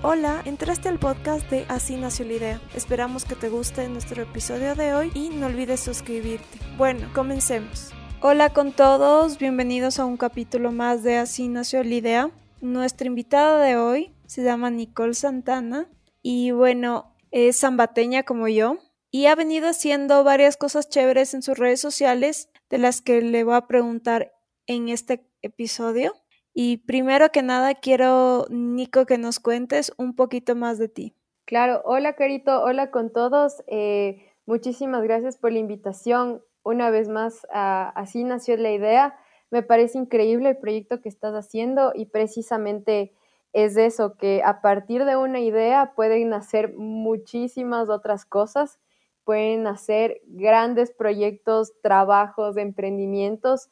Hola, entraste al podcast de Así nació la idea. Esperamos que te guste nuestro episodio de hoy y no olvides suscribirte. Bueno, comencemos. Hola con todos, bienvenidos a un capítulo más de Así nació la idea. Nuestra invitada de hoy se llama Nicole Santana y bueno, es zambateña como yo y ha venido haciendo varias cosas chéveres en sus redes sociales de las que le voy a preguntar en este episodio. Y primero que nada, quiero, Nico, que nos cuentes un poquito más de ti. Claro, hola Carito, hola con todos. Eh, muchísimas gracias por la invitación. Una vez más, así nació la idea. Me parece increíble el proyecto que estás haciendo y precisamente es eso, que a partir de una idea pueden nacer muchísimas otras cosas, pueden nacer grandes proyectos, trabajos, emprendimientos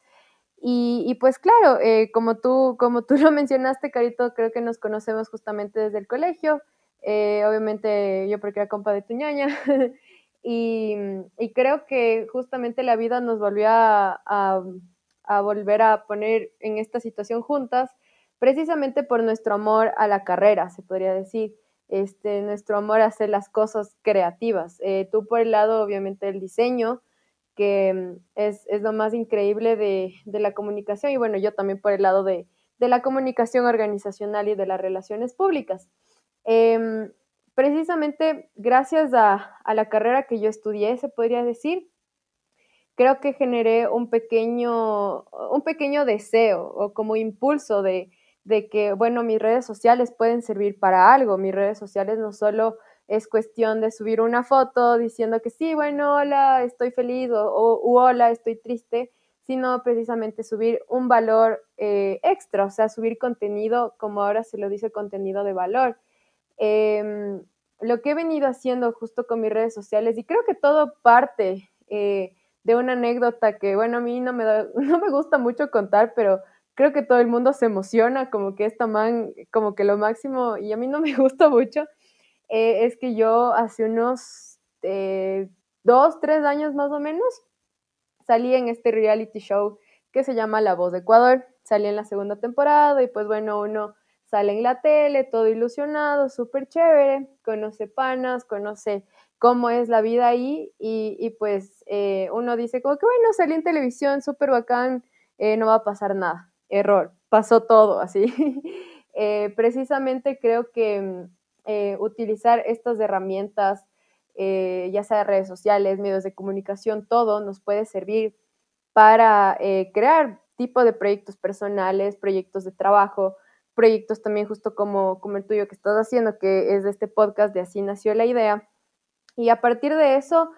y, pues claro, eh, como, tú, como tú lo mencionaste, Carito, creo que nos conocemos justamente desde el colegio. Eh, obviamente yo porque era compa de tu ñaña. y, creo que justamente la vida nos volvió a, volver a poner en esta situación juntas, precisamente por nuestro amor a la carrera, se podría decir. Este, nuestro amor a hacer las cosas creativas. Eh, tú por el lado, obviamente, del diseño, que mm, es, lo más increíble de, la comunicación y bueno, yo también por el lado de, la comunicación organizacional y de las relaciones públicas. Em, precisamente gracias a, la carrera que yo estudié, se podría decir, creo que generé un pequeño, un pequeño deseo o como impulso de, de que, bueno, mis redes sociales pueden servir para algo, mis redes sociales no solo es cuestión de subir una foto diciendo que sí, bueno, hola, estoy feliz o, hola, estoy triste, sino precisamente subir un valor eh, extra, o sea, subir contenido, como ahora se lo dice, contenido de valor. Em, lo que he venido haciendo justo con mis redes sociales, y creo que todo parte eh, de una anécdota que, bueno, a mí no me, no me gusta mucho contar, pero creo que todo el mundo se emociona, como que esta man, como que lo máximo, y a mí no me gusta mucho, eh, es que yo hace unos eh, dos, tres años más o menos, salí en este reality show que se llama La Voz de Ecuador. Salí en la segunda temporada y pues bueno, uno sale en la tele, todo ilusionado, súper chévere, conoce panas, conoce cómo es la vida ahí y, pues eh, uno dice como que bueno, salí en televisión, súper bacán, no va a pasar nada. Error, pasó todo así. precisamente creo que mm, eh, utilizar estas herramientas, eh, ya sea redes sociales, medios de comunicación, todo nos puede servir para eh, crear tipo de proyectos personales, proyectos de trabajo, proyectos también justo como, como el tuyo que estás haciendo, que es de este podcast de Así nació la idea. Y a partir de eso,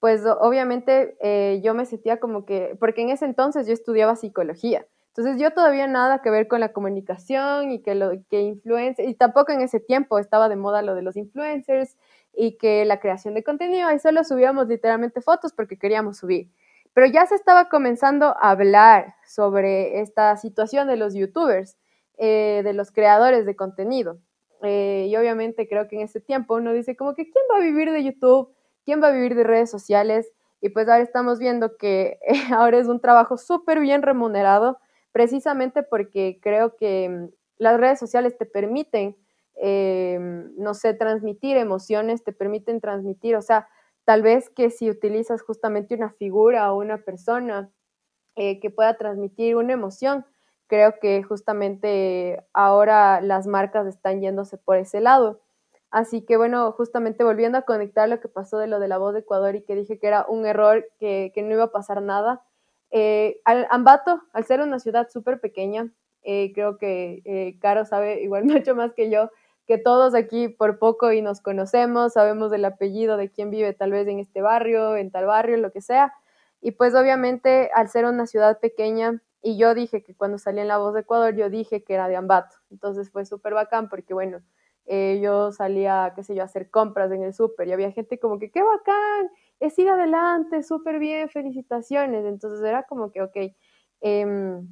pues obviamente yo me sentía como que, porque en ese entonces yo estudiaba psicología. Entonces yo todavía nada que ver con la comunicación y que lo que influencia, y tampoco en ese tiempo estaba de moda lo de los influencers y que la creación de contenido, ahí solo subíamos literalmente fotos porque queríamos subir. Pero ya se estaba comenzando a hablar sobre esta situación de los youtubers, eh, de los creadores de contenido. Eh, y obviamente creo que en ese tiempo uno dice como que ¿quién va a vivir de YouTube? ¿Quién va a vivir de redes sociales? Y pues ahora estamos viendo que ahora es un trabajo súper bien remunerado precisamente porque creo que mm, las redes sociales te permiten, eh, no sé, transmitir emociones, te permiten transmitir, o sea, tal vez que si utilizas justamente una figura o una persona eh, que pueda transmitir una emoción, creo que justamente ahora las marcas están yéndose por ese lado. Así que bueno, justamente volviendo a conectar lo que pasó de lo de la voz de Ecuador y que dije que era un error, que no iba a pasar nada, eh, al, Ambato, al ser una ciudad súper pequeña, eh, creo que eh, Caro sabe igual mucho más que yo, que todos aquí por poco y nos conocemos, sabemos del apellido de quién vive tal vez en este barrio, en tal barrio, lo que sea. Y pues obviamente al ser una ciudad pequeña, y yo dije que cuando salí en La Voz de Ecuador, yo dije que era de Ambato. Entonces fue súper bacán porque bueno, yo salía, qué sé yo, a hacer compras en el súper y había gente como que, qué bacán, es ir adelante, súper bien, felicitaciones. Entonces era como que, ok, em,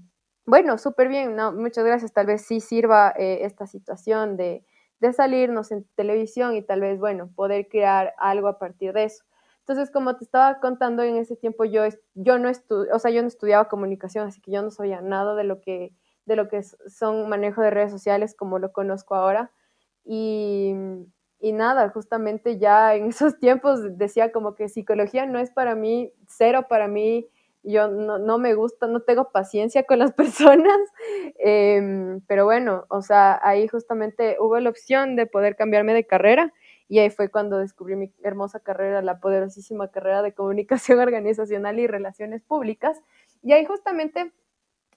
bueno, súper bien, no, muchas gracias, tal vez sí sirva eh, esta situación de, de, salirnos en televisión y tal vez, bueno, poder crear algo a partir de eso. Entonces, como te estaba contando en ese tiempo, yo, yo no o sea, yo no estudiaba comunicación, así que yo no sabía nada de lo que, de lo que son manejo de redes sociales como lo conozco ahora. Y, y nada, justamente ya en esos tiempos decía como que psicología no es para mí, cero para mí, yo no, no, me gusta, no tengo paciencia con las personas, eh, pero bueno, o sea, ahí justamente hubo la opción de poder cambiarme de carrera y ahí fue cuando descubrí mi hermosa carrera, la poderosísima carrera de comunicación organizacional y relaciones públicas. Y ahí justamente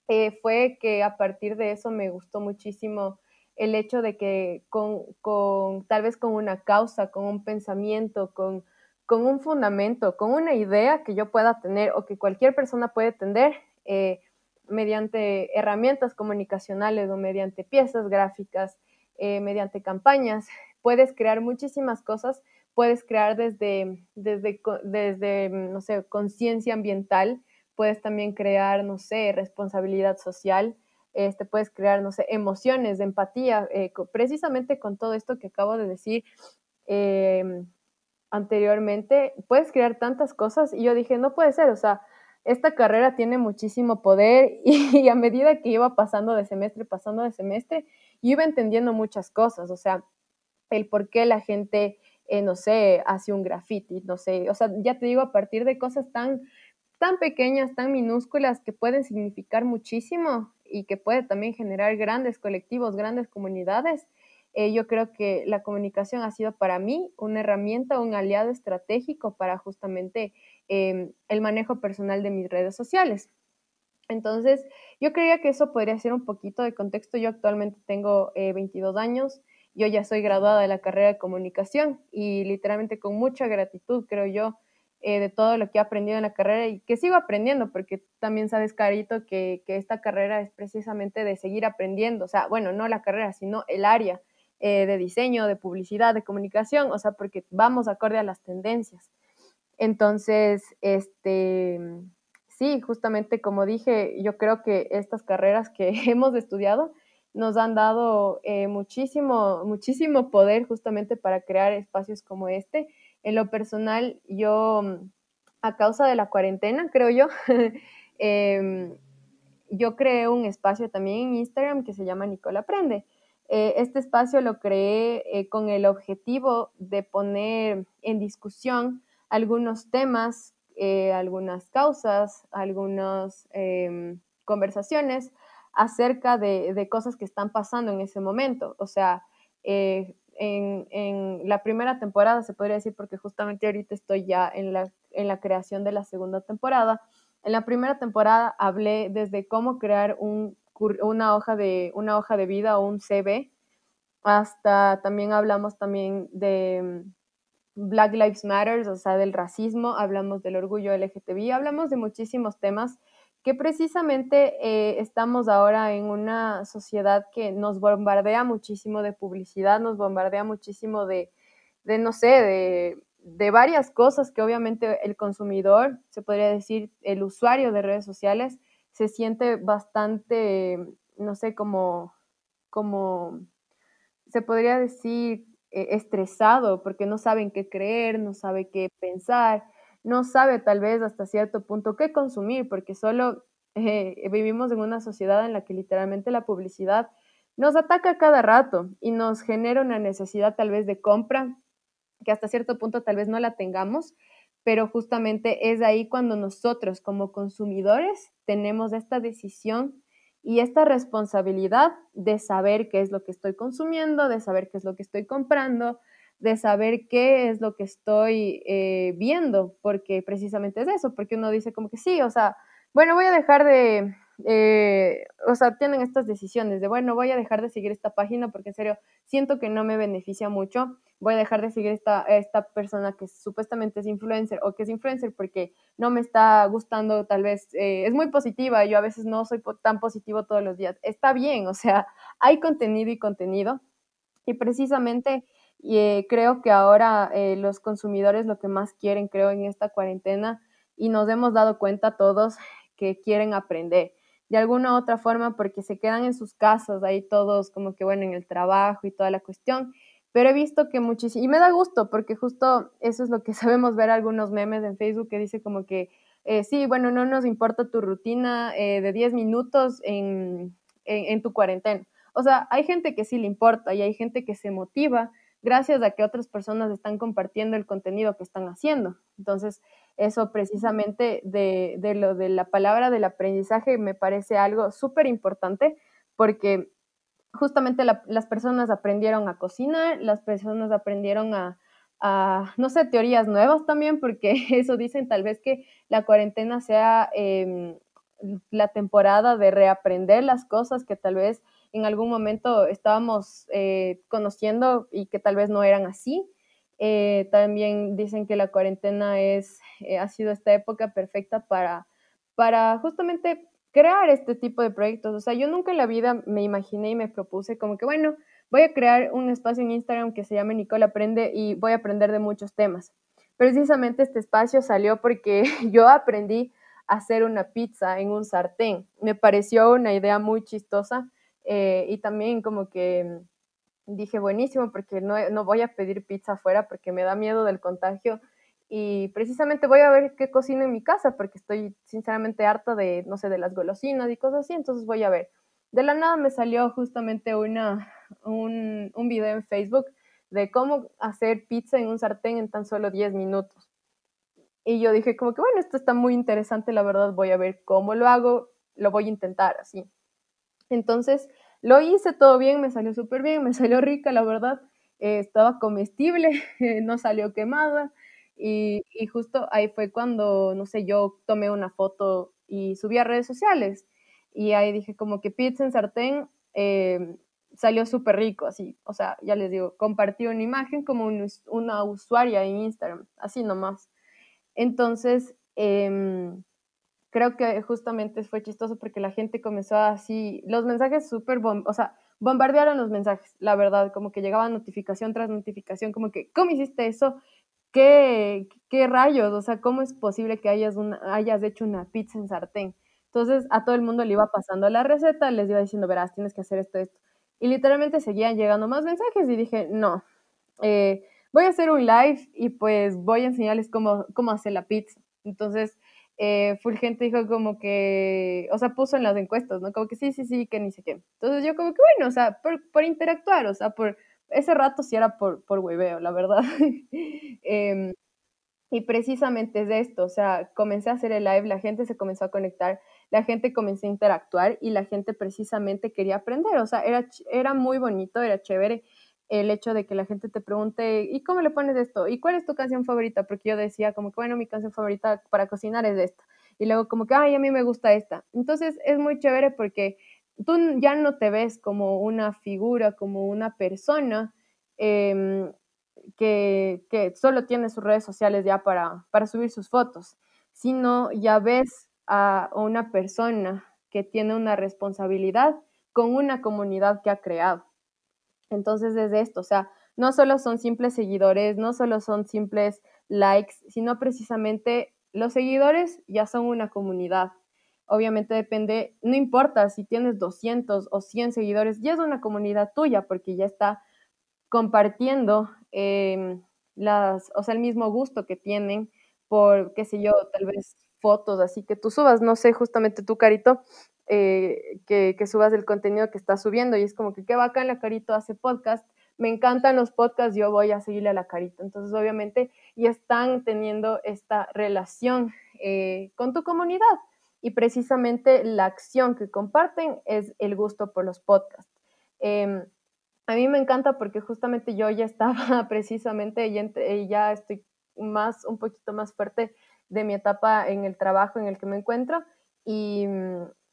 eh, fue que a partir de eso me gustó muchísimo el hecho de que con, con tal vez con una causa, con un pensamiento, con con un fundamento, con una idea que yo pueda tener o que cualquier persona puede tener eh, mediante herramientas comunicacionales o mediante piezas gráficas, eh, mediante campañas, puedes crear muchísimas cosas, puedes crear desde, desde, desde no sé, conciencia ambiental, puedes también crear, no sé, responsabilidad social, este, puedes crear, no sé, emociones de empatía, eh, precisamente con todo esto que acabo de decir, eh, anteriormente, puedes crear tantas cosas y yo dije, no puede ser, o sea, esta carrera tiene muchísimo poder y, a medida que iba pasando de semestre, pasando de semestre, yo iba entendiendo muchas cosas, o sea, el por qué la gente, eh, no sé, hace un graffiti, no sé, o sea, ya te digo, a partir de cosas tan, tan pequeñas, tan minúsculas que pueden significar muchísimo y que puede también generar grandes colectivos, grandes comunidades, eh, yo creo que la comunicación ha sido para mí una herramienta, un aliado estratégico para justamente em, el manejo personal de mis redes sociales. Entonces, yo creía que eso podría ser un poquito de contexto. Yo actualmente tengo 22 eh, años, yo ya soy graduada de la carrera de comunicación y literalmente con mucha gratitud, creo yo, eh, de todo lo que he aprendido en la carrera y que sigo aprendiendo, porque también sabes, Carito, que, que, esta carrera es precisamente de seguir aprendiendo, o sea, bueno, no la carrera, sino el área eh, de diseño, de publicidad, de comunicación, o sea, porque vamos acorde a las tendencias. Entonces, este, sí, justamente como dije, yo creo que estas carreras que hemos estudiado nos han dado eh, muchísimo, muchísimo poder justamente para crear espacios como este. En lo personal, yo, a causa de la cuarentena, creo yo, em, yo creé un espacio también en Instagram que se llama Nicola Aprende eh, este espacio lo creé eh, con el objetivo de poner en discusión algunos temas, eh, algunas causas, algunas em, conversaciones acerca de, cosas que están pasando en ese momento. O sea, en, en, la primera temporada se podría decir, porque justamente ahorita estoy ya en la, en la creación de la segunda temporada. En la primera temporada hablé desde cómo crear un una hoja de, una hoja de vida o un CV. Hasta también hablamos también de mm, Black Lives Matter, o sea, del racismo, hablamos del orgullo LGTBI, hablamos de muchísimos temas que precisamente eh, estamos ahora en una sociedad que nos bombardea muchísimo de publicidad, nos bombardea muchísimo de, de no sé, de, de varias cosas que obviamente el consumidor, se podría decir, el usuario de redes sociales, se siente bastante, no sé, como, como se podría decir, eh, estresado porque no saben qué creer, no sabe qué pensar, no sabe tal vez hasta cierto punto qué consumir, porque solo eh, vivimos en una sociedad en la que literalmente la publicidad nos ataca cada rato y nos genera una necesidad tal vez de compra que hasta cierto punto tal vez no la tengamos, pero justamente es ahí cuando nosotros como consumidores tenemos esta decisión y esta responsabilidad de saber qué es lo que estoy consumiendo, de saber qué es lo que estoy comprando, de saber qué es lo que estoy eh, viendo, porque precisamente es eso, porque uno dice como que sí, o sea, bueno, voy a dejar de, eh, o sea, tienen estas decisiones de, bueno, voy a dejar de seguir esta página porque en serio siento que no me beneficia mucho, voy a dejar de seguir esta, esta persona que supuestamente es influencer o que es influencer porque no me está gustando, tal vez eh, es muy positiva, yo a veces no soy tan positivo todos los días, está bien, o sea, hay contenido y contenido y precisamente... Eh, creo que ahora los consumidores lo que más quieren, creo, en esta cuarentena, y nos hemos dado cuenta todos que quieren aprender de alguna u otra forma porque se quedan en sus casas, ahí todos como que bueno, en el trabajo y toda la cuestión. Pero he visto que muchísimo, y me da gusto porque justo eso es lo que sabemos ver algunos memes en Facebook que dice como que, eh, sí, bueno, no nos importa tu rutina eh, de 10 minutos en, en, tu cuarentena. o sea, hay gente que sí le importa y hay gente que se motiva gracias a que otras personas están compartiendo el contenido que están haciendo. Entonces, eso precisamente de, lo de la palabra del aprendizaje me parece algo súper importante porque justamente las personas aprendieron a cocinar, las personas aprendieron a, no sé, teorías nuevas también, porque eso dicen tal vez que la cuarentena sea em, la temporada de reaprender las cosas que tal vez en algún momento estábamos eh, conociendo y que tal vez no eran así. Eh, también dicen que la cuarentena es, eh, ha sido esta época perfecta para, para justamente crear este tipo de proyectos. O sea, yo nunca en la vida me imaginé y me propuse como que, bueno, voy a crear un espacio en Instagram que se llame Nicole Aprende y voy a aprender de muchos temas. Precisamente este espacio salió porque yo aprendí a hacer una pizza en un sartén. Me pareció una idea muy chistosa eh, y también como que dije, buenísimo, porque no, no voy a pedir pizza afuera porque me da miedo del contagio y precisamente voy a ver qué cocino en mi casa porque estoy sinceramente harta de, no sé, de las golosinas y cosas así, entonces voy a ver. De la nada me salió justamente una, un, un video en Facebook de cómo hacer pizza en un sartén en tan solo 10 minutos. Y yo dije como que, bueno, esto está muy interesante, la verdad, voy a ver cómo lo hago, lo voy a intentar así. Entonces, lo hice todo bien, me salió súper bien, me salió rica, la verdad, eh, estaba comestible, no salió quemada. Y, justo ahí fue cuando, no sé, yo tomé una foto y subí a redes sociales. Y ahí dije como que pizza en sartén eh, salió súper rico, así. O sea, ya les digo, compartí una imagen como una usuaria en Instagram, así nomás. Entonces, em, creo que justamente fue chistoso porque la gente comenzó así, los mensajes súper, o sea, bombardearon los mensajes, la verdad, como que llegaba notificación tras notificación, como que, ¿cómo hiciste eso? ¿Qué, qué rayos? O sea, ¿cómo es posible que hayas, una, hayas hecho una pizza en sartén? Entonces a todo el mundo le iba pasando la receta, les iba diciendo, verás, tienes que hacer esto, esto. Y literalmente seguían llegando más mensajes y dije, no, eh, voy a hacer un live y pues voy a enseñarles cómo, cómo hacer la pizza. Entonces, eh, Fulgente dijo como que, o sea, puso en las encuestas, ¿no? Como que sí, sí, sí, que ni sé qué. Entonces yo como que, bueno, o sea, por, por interactuar, o sea, por ese rato sí era por, por hueveo, la verdad. eh, y precisamente es de esto, o sea, comencé a hacer el live, la gente se comenzó a conectar, la gente comenzó a interactuar y la gente precisamente quería aprender, o sea, era, era muy bonito, era chévere el hecho de que la gente te pregunte, ¿y cómo le pones esto? ¿Y cuál es tu canción favorita? Porque yo decía como que, bueno, mi canción favorita para cocinar es esta. Y luego como que, ay, a mí me gusta esta. Entonces es muy chévere porque tú ya no te ves como una figura, como una persona em, que, que, solo tiene sus redes sociales ya para, para subir sus fotos, sino ya ves a una persona que tiene una responsabilidad con una comunidad que ha creado. Entonces es esto, o sea, no solo son simples seguidores, no solo son simples likes, sino precisamente los seguidores ya son una comunidad. Obviamente depende, no importa si tienes 200 o 100 seguidores, ya es una comunidad tuya porque ya está compartiendo em, las, o sea, el mismo gusto que tienen por, qué sé yo, tal vez fotos, así que tú subas, no sé, justamente tu carito, eh, que, que, subas el contenido que estás subiendo y es como que qué bacán la carito hace podcast, me encantan los podcasts, yo voy a seguirle a la carita. Entonces, obviamente, ya están teniendo esta relación eh, con tu comunidad y precisamente la acción que comparten es el gusto por los podcasts. Em, a mí me encanta porque justamente yo ya estaba precisamente, y eh, ya estoy más, un poquito más fuerte de mi etapa en el trabajo en el que me encuentro y,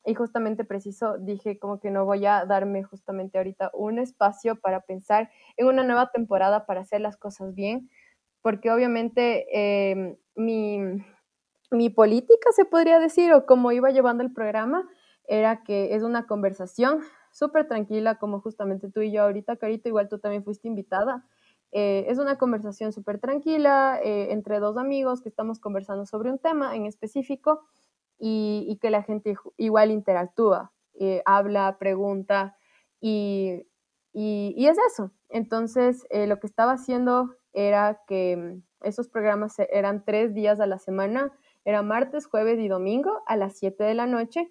y justamente preciso dije como que no voy a darme justamente ahorita un espacio para pensar en una nueva temporada para hacer las cosas bien, porque obviamente em, mi, mi política se podría decir o como iba llevando el programa era que es una conversación súper tranquila, como justamente tú y yo ahorita, Carito, igual tú también fuiste invitada. Eh, es una conversación súper tranquila eh, entre dos amigos que estamos conversando sobre un tema en específico y, que la gente igual interactúa, eh, habla, pregunta y, y, es eso. Entonces, lo que estaba haciendo era que esos programas eran tres días a la semana, era martes, jueves y domingo a las 7 de la noche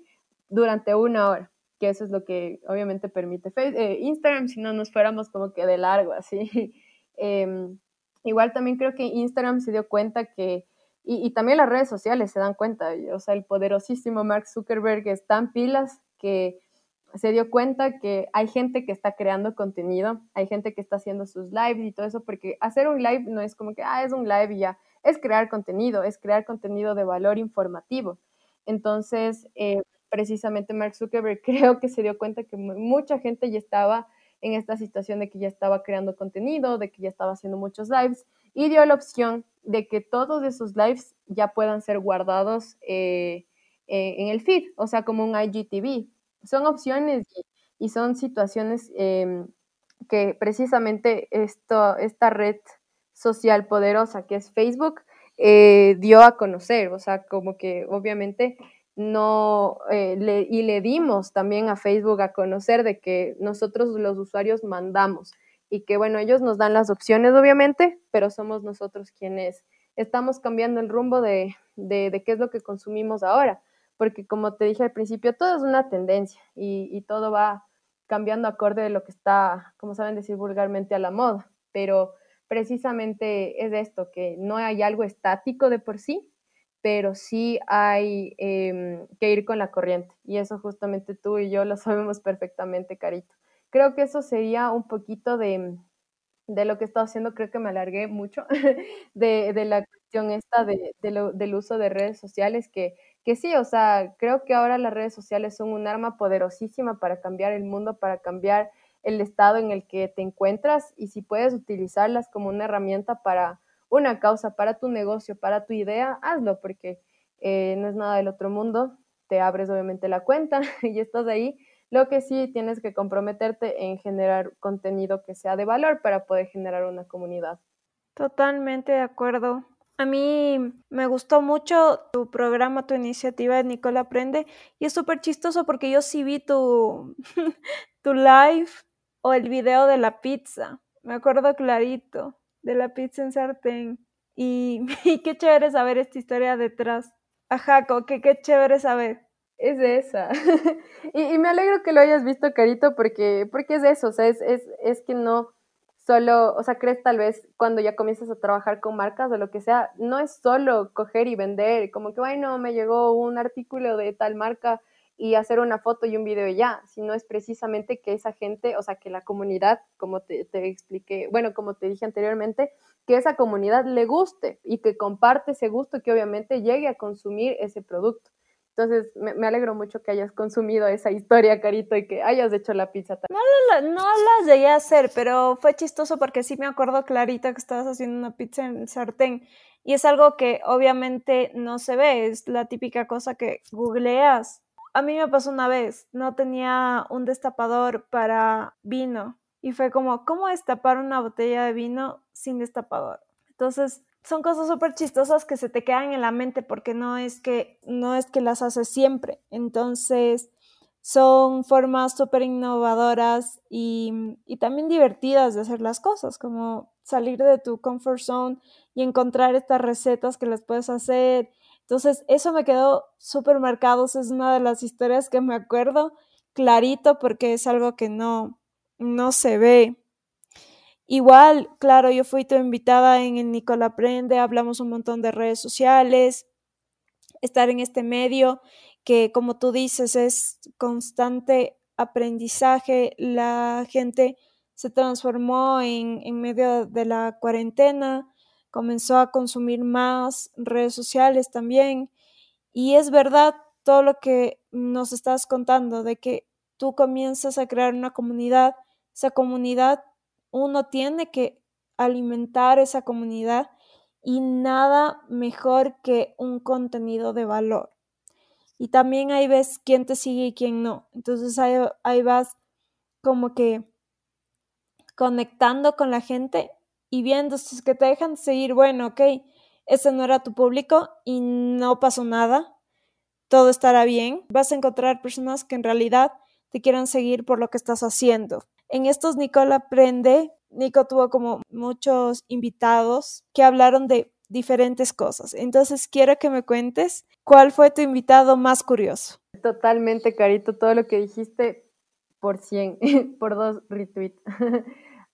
durante una hora que eso es lo que obviamente permite eh, Instagram, si no nos fuéramos como que de largo así. Em, igual también creo que Instagram se dio cuenta que, y, también las redes sociales se dan cuenta, o sea, el poderosísimo Mark Zuckerberg está en pilas que se dio cuenta que hay gente que está creando contenido, hay gente que está haciendo sus lives y todo eso, porque hacer un live no es como que, ah, es un live y ya, es crear contenido, es crear contenido de valor informativo. Entonces, eh, precisamente Mark Zuckerberg creo que se dio cuenta que mucha gente ya estaba en esta situación de que ya estaba creando contenido, de que ya estaba haciendo muchos lives y dio la opción de que todos esos lives ya puedan ser guardados eh, eh, en el feed, o sea, como un IGTV. Son opciones y, son situaciones em, que precisamente esto, esta red social poderosa que es Facebook eh, dio a conocer, o sea, como que obviamente no, le, y le dimos también a Facebook a conocer de que nosotros los usuarios mandamos y que bueno, ellos nos dan las opciones obviamente, pero somos nosotros quienes estamos cambiando el rumbo de, de, qué es lo que consumimos ahora, porque como te dije al principio, todo es una tendencia y, todo va cambiando acorde de lo que está, como saben decir vulgarmente, a la moda, pero precisamente es esto, que no hay algo estático de por sí, pero sí hay em, que ir con la corriente. Y eso justamente tú y yo lo sabemos perfectamente, Carito. Creo que eso sería un poquito de, de lo que he estado haciendo. Creo que me alargué mucho de, de la cuestión esta de, lo, del uso de redes sociales, que, que sí, o sea, creo que ahora las redes sociales son un arma poderosísima para cambiar el mundo, para cambiar el estado en el que te encuentras y si puedes utilizarlas como una herramienta para una causa para tu negocio, para tu idea, hazlo porque eh, no es nada del otro mundo. Te abres obviamente la cuenta y estás ahí. Lo que sí tienes que comprometerte en generar contenido que sea de valor para poder generar una comunidad. Totalmente de acuerdo. A mí me gustó mucho tu programa, tu iniciativa de Nicola Aprende y es súper chistoso porque yo sí vi tu, tu live o el video de la pizza. Me acuerdo clarito de la pizza en sartén. Y, qué chévere saber esta historia detrás. Ajá, que qué chévere saber. Es esa. y, me alegro que lo hayas visto, Carito, porque, porque es eso, o sea, es, es, es que no solo, o sea, crees tal vez cuando ya comienzas a trabajar con marcas o lo que sea, no es solo coger y vender, como que, bueno, me llegó un artículo de tal marca y hacer una foto y un video ya, sino es precisamente que esa gente, o sea, que la comunidad, como te, expliqué, bueno, como te dije anteriormente, que esa comunidad le guste y que comparte ese gusto, que obviamente llegue a consumir ese producto. Entonces, me, alegro mucho que hayas consumido esa historia, Carito, y que hayas hecho la pizza también. No, no, las llegué a hacer, pero fue chistoso porque sí me acuerdo clarito que estabas haciendo una pizza en sartén. Y es algo que obviamente no se ve, es la típica cosa que googleas a mí me pasó una vez, no tenía un destapador para vino y fue como, ¿cómo destapar una botella de vino sin destapador? Entonces, son cosas súper chistosas que se te quedan en la mente porque no es que, no es que las haces siempre. Entonces, son formas súper innovadoras y, y, también divertidas de hacer las cosas, como salir de tu comfort zone y encontrar estas recetas que las puedes hacer entonces, eso me quedó súper marcado, es una de las historias que me acuerdo clarito porque es algo que no, no se ve. Igual, claro, yo fui tu invitada en el Nicola Aprende, hablamos un montón de redes sociales, estar en este medio que, como tú dices, es constante aprendizaje, la gente se transformó en, en medio de la cuarentena, comenzó a consumir más redes sociales también. Y es verdad todo lo que nos estás contando, de que tú comienzas a crear una comunidad, esa comunidad, uno tiene que alimentar esa comunidad y nada mejor que un contenido de valor. Y también ahí ves quién te sigue y quién no. Entonces ahí, vas como que conectando con la gente y viendo si es que te dejan seguir, bueno, ok, ese no era tu público y no pasó nada, todo estará bien, vas a encontrar personas que en realidad te quieran seguir por lo que estás haciendo. En estos Nicole Aprende, Nico tuvo como muchos invitados que hablaron de diferentes cosas. Entonces quiero que me cuentes cuál fue tu invitado más curioso. Totalmente, Carito, todo lo que dijiste por 100, por dos retweets.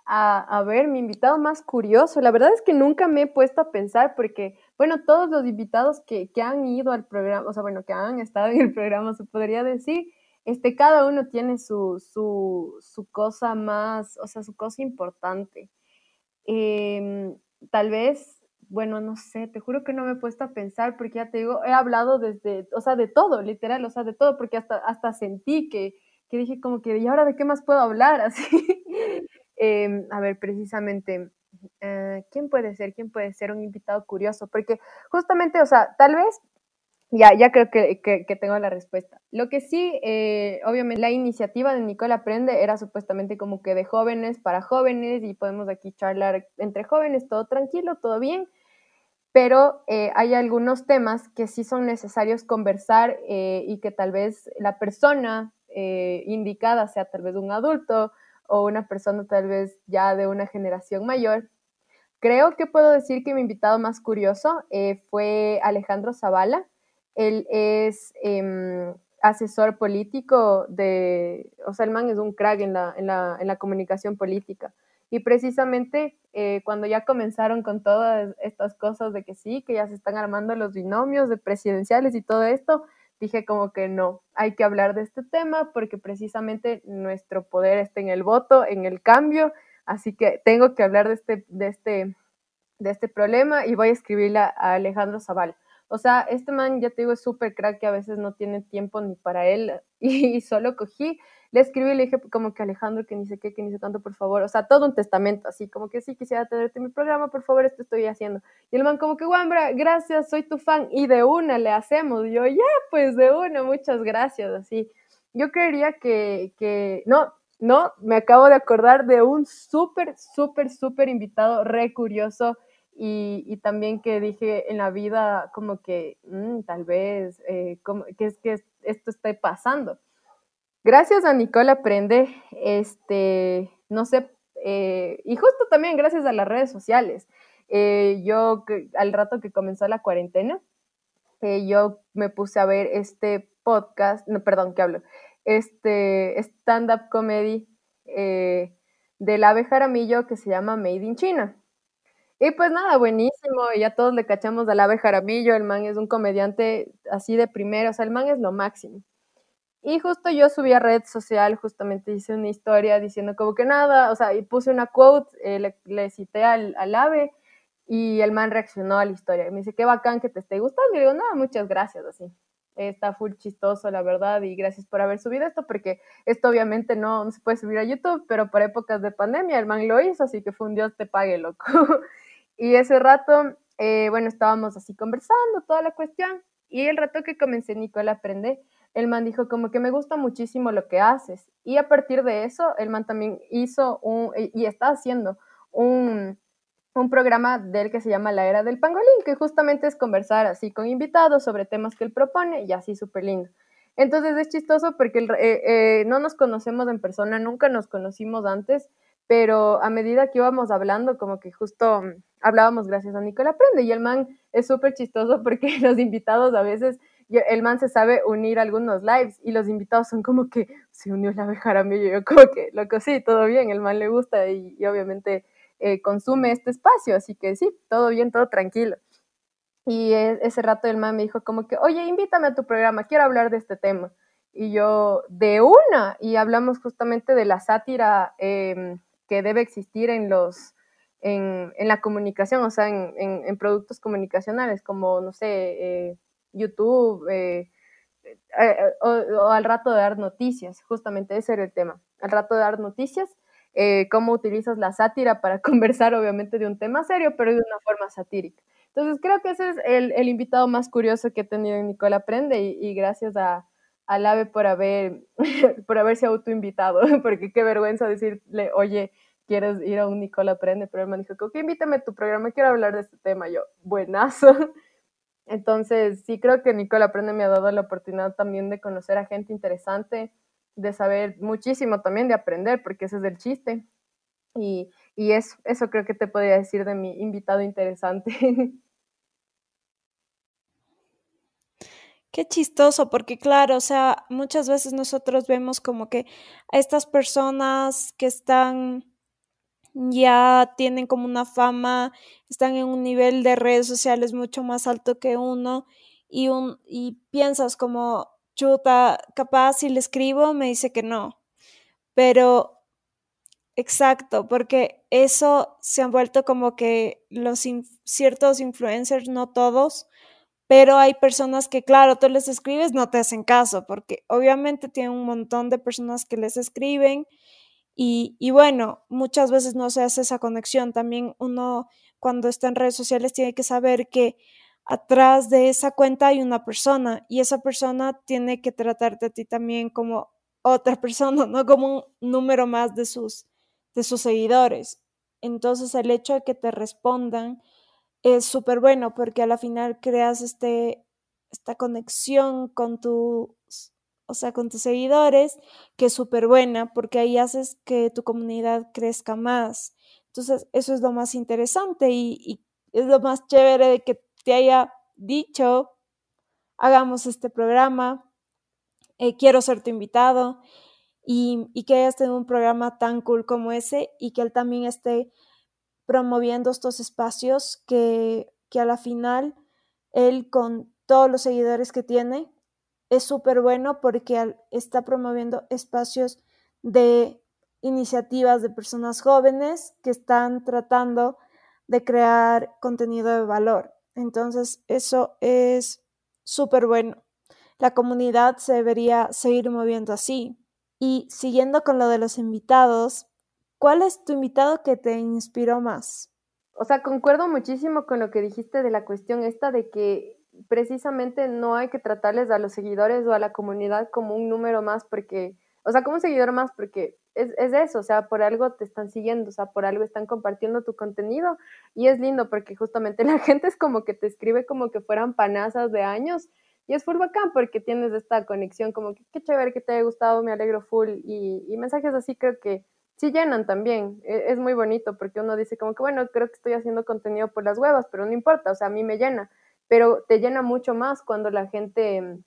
a, ver, mi invitado más curioso. La verdad es que nunca me he puesto a pensar porque, bueno, todos los invitados que, que, han ido al programa, o sea, bueno, que han estado en el programa, se podría decir, este, cada uno tiene su, su, cosa más, o sea, su cosa importante. Em, tal vez, bueno, no sé, te juro que no me he puesto a pensar porque ya te digo, he hablado desde, o sea, de todo, literal, o sea, de todo, porque hasta, hasta sentí que, que dije como que, ¿y ahora de qué más puedo hablar? Así. Em, a ver, precisamente, eh, ¿quién puede ser? ¿Quién puede ser un invitado curioso? Porque justamente, o sea, tal vez, ya, ya creo que, que, tengo la respuesta. Lo que sí, eh, obviamente, la iniciativa de Nicola Aprende era supuestamente como que de jóvenes para jóvenes y podemos aquí charlar entre jóvenes, todo tranquilo, todo bien pero eh, hay algunos temas que sí son necesarios conversar y que tal vez la persona indicada sea tal vez un adulto o una persona tal vez ya de una generación mayor. Creo que puedo decir que mi invitado más curioso eh, fue Alejandro Zavala. Él es em, asesor político de, o sea, el man es un crack en la, en la, en la comunicación política. Y precisamente eh, cuando ya comenzaron con todas estas cosas de que sí, que ya se están armando los binomios de presidenciales y todo esto, dije como que no, hay que hablar de este tema porque precisamente nuestro poder está en el voto, en el cambio, así que tengo que hablar de este, de este, de este problema y voy a escribirle a Alejandro Zaval. O sea, este man, ya te digo, es súper crack que a veces no tiene tiempo ni para él y solo cogí le escribí y le dije como que Alejandro, que ni sé qué, que ni sé tanto, por favor, o sea, todo un testamento, así como que sí, quisiera tenerte en mi programa, por favor, esto estoy haciendo. Y el man como que, Wambra, gracias, soy tu fan, y de una le hacemos. yo, ya, pues de una, muchas gracias, así. Yo creería que, que, no, no, me acabo de acordar de un súper, súper, súper invitado, re curioso, y, también que dije en la vida como que mm, tal vez, eh, que es que esto esté pasando. Gracias a Nicola Prende, este, no sé, eh, y justo también gracias a las redes sociales. Eh, yo, al rato que comenzó la cuarentena, yo me puse a ver este podcast, no, perdón, ¿qué hablo? Este stand-up comedy del ave Jaramillo que se llama Made in China. Y pues nada, buenísimo, ya todos le cachamos al ave Jaramillo, el man es un comediante así de primero, o sea, el man es lo máximo. Y justo yo subí a red social, justamente hice una historia diciendo como que nada, o sea, y puse una quote, eh, le, cité al, al, ave y el man reaccionó a la historia. Y me dice, qué bacán que te esté gustando. Y digo, nada, muchas gracias, así. Está full chistoso, la verdad, y gracias por haber subido esto, porque esto obviamente no, no se puede subir a YouTube, pero por épocas de pandemia el man lo hizo, así que fue un Dios te pague, loco. y ese rato, eh, bueno, estábamos así conversando, toda la cuestión, y el rato que comencé Nicole a aprender, el man dijo como que me gusta muchísimo lo que haces. Y a partir de eso, el man también hizo un, y está haciendo un, un programa del que se llama La Era del Pangolín, que justamente es conversar así con invitados sobre temas que él propone y así súper lindo. Entonces es chistoso porque eh, eh, no nos conocemos en persona, nunca nos conocimos antes, pero a medida que íbamos hablando, como que justo hablábamos gracias a Nicola Prende y el man es súper chistoso porque los invitados a veces el man se sabe unir a algunos lives y los invitados son como que se unió la abeja a mí, yo como que, loco, sí, todo bien, el man le gusta y, obviamente eh, consume este espacio, así que sí, todo bien, todo tranquilo. Y e, ese rato el man me dijo como que, oye, invítame a tu programa, quiero hablar de este tema. Y yo, de una, y hablamos justamente de la sátira em, que debe existir en los, en, en, la comunicación, o sea, en, en, productos comunicacionales, como, no sé, eh, YouTube, eh, eh, o, al rato de dar noticias, justamente ese era el tema, al rato de dar noticias, cómo utilizas la sátira para conversar obviamente de un tema serio, pero de una forma satírica. Entonces creo que ese es el, el invitado más curioso que he tenido en Nicola Prende y, gracias a, al AVE por, haber, por haberse autoinvitado, porque qué vergüenza decirle, oye, ¿quieres ir a un Nicola Prende? Pero él me dijo, ok, invítame a tu programa, quiero hablar de este tema. Yo, buenazo. Entonces, sí creo que Nicole Aprende me ha dado la oportunidad también de conocer a gente interesante, de saber muchísimo también, de aprender, porque ese es el chiste. Y, y eso, eso creo que te podría decir de mi invitado interesante. Qué chistoso, porque claro, o sea, muchas veces nosotros vemos como que a estas personas que están ya tienen como una fama, están en un nivel de redes sociales mucho más alto que uno y, un, y piensas como, chuta, capaz si le escribo me dice que no, pero exacto, porque eso se han vuelto como que los ciertos influencers, no todos, pero hay personas que, claro, tú les escribes, no te hacen caso, porque obviamente tienen un montón de personas que les escriben y, y, bueno, muchas veces no se hace esa conexión. También uno cuando está en redes sociales tiene que saber que atrás de esa cuenta hay una persona y esa persona tiene que tratarte a ti también como otra persona, no como un número más de sus, de sus seguidores. Entonces el hecho de que te respondan es súper bueno porque a la final creas este, esta conexión con tus, o sea, con tus seguidores, que es súper buena porque ahí haces que tu comunidad crezca más. Entonces, eso es lo más interesante y, y es lo más chévere de que te haya dicho, hagamos este programa, eh, quiero ser tu invitado y, y que hayas tenido un programa tan cool como ese y que él también esté promoviendo estos espacios que, que a la final él con todos los seguidores que tiene es súper bueno porque está promoviendo espacios de iniciativas de personas jóvenes que están tratando de crear contenido de valor. Entonces, eso es súper bueno. La comunidad se debería seguir moviendo así. Y siguiendo con lo de los invitados, ¿Cuál es tu invitado que te inspiró más? O sea, concuerdo muchísimo con lo que dijiste de la cuestión esta de que precisamente no hay que tratarles a los seguidores o a la comunidad como un número más porque, o sea, como un seguidor más porque es, es eso, o sea, por algo te están siguiendo, o sea, por algo están compartiendo tu contenido y es lindo porque justamente la gente es como que te escribe como que fueran panazas de años y es full bacán porque tienes esta conexión como que qué chévere que te haya gustado, me alegro full y, y mensajes así creo que sí llenan también. E, es, muy bonito porque uno dice como que, bueno, creo que estoy haciendo contenido por las huevas, pero no importa, o sea, a mí me llena. Pero te llena mucho más cuando la gente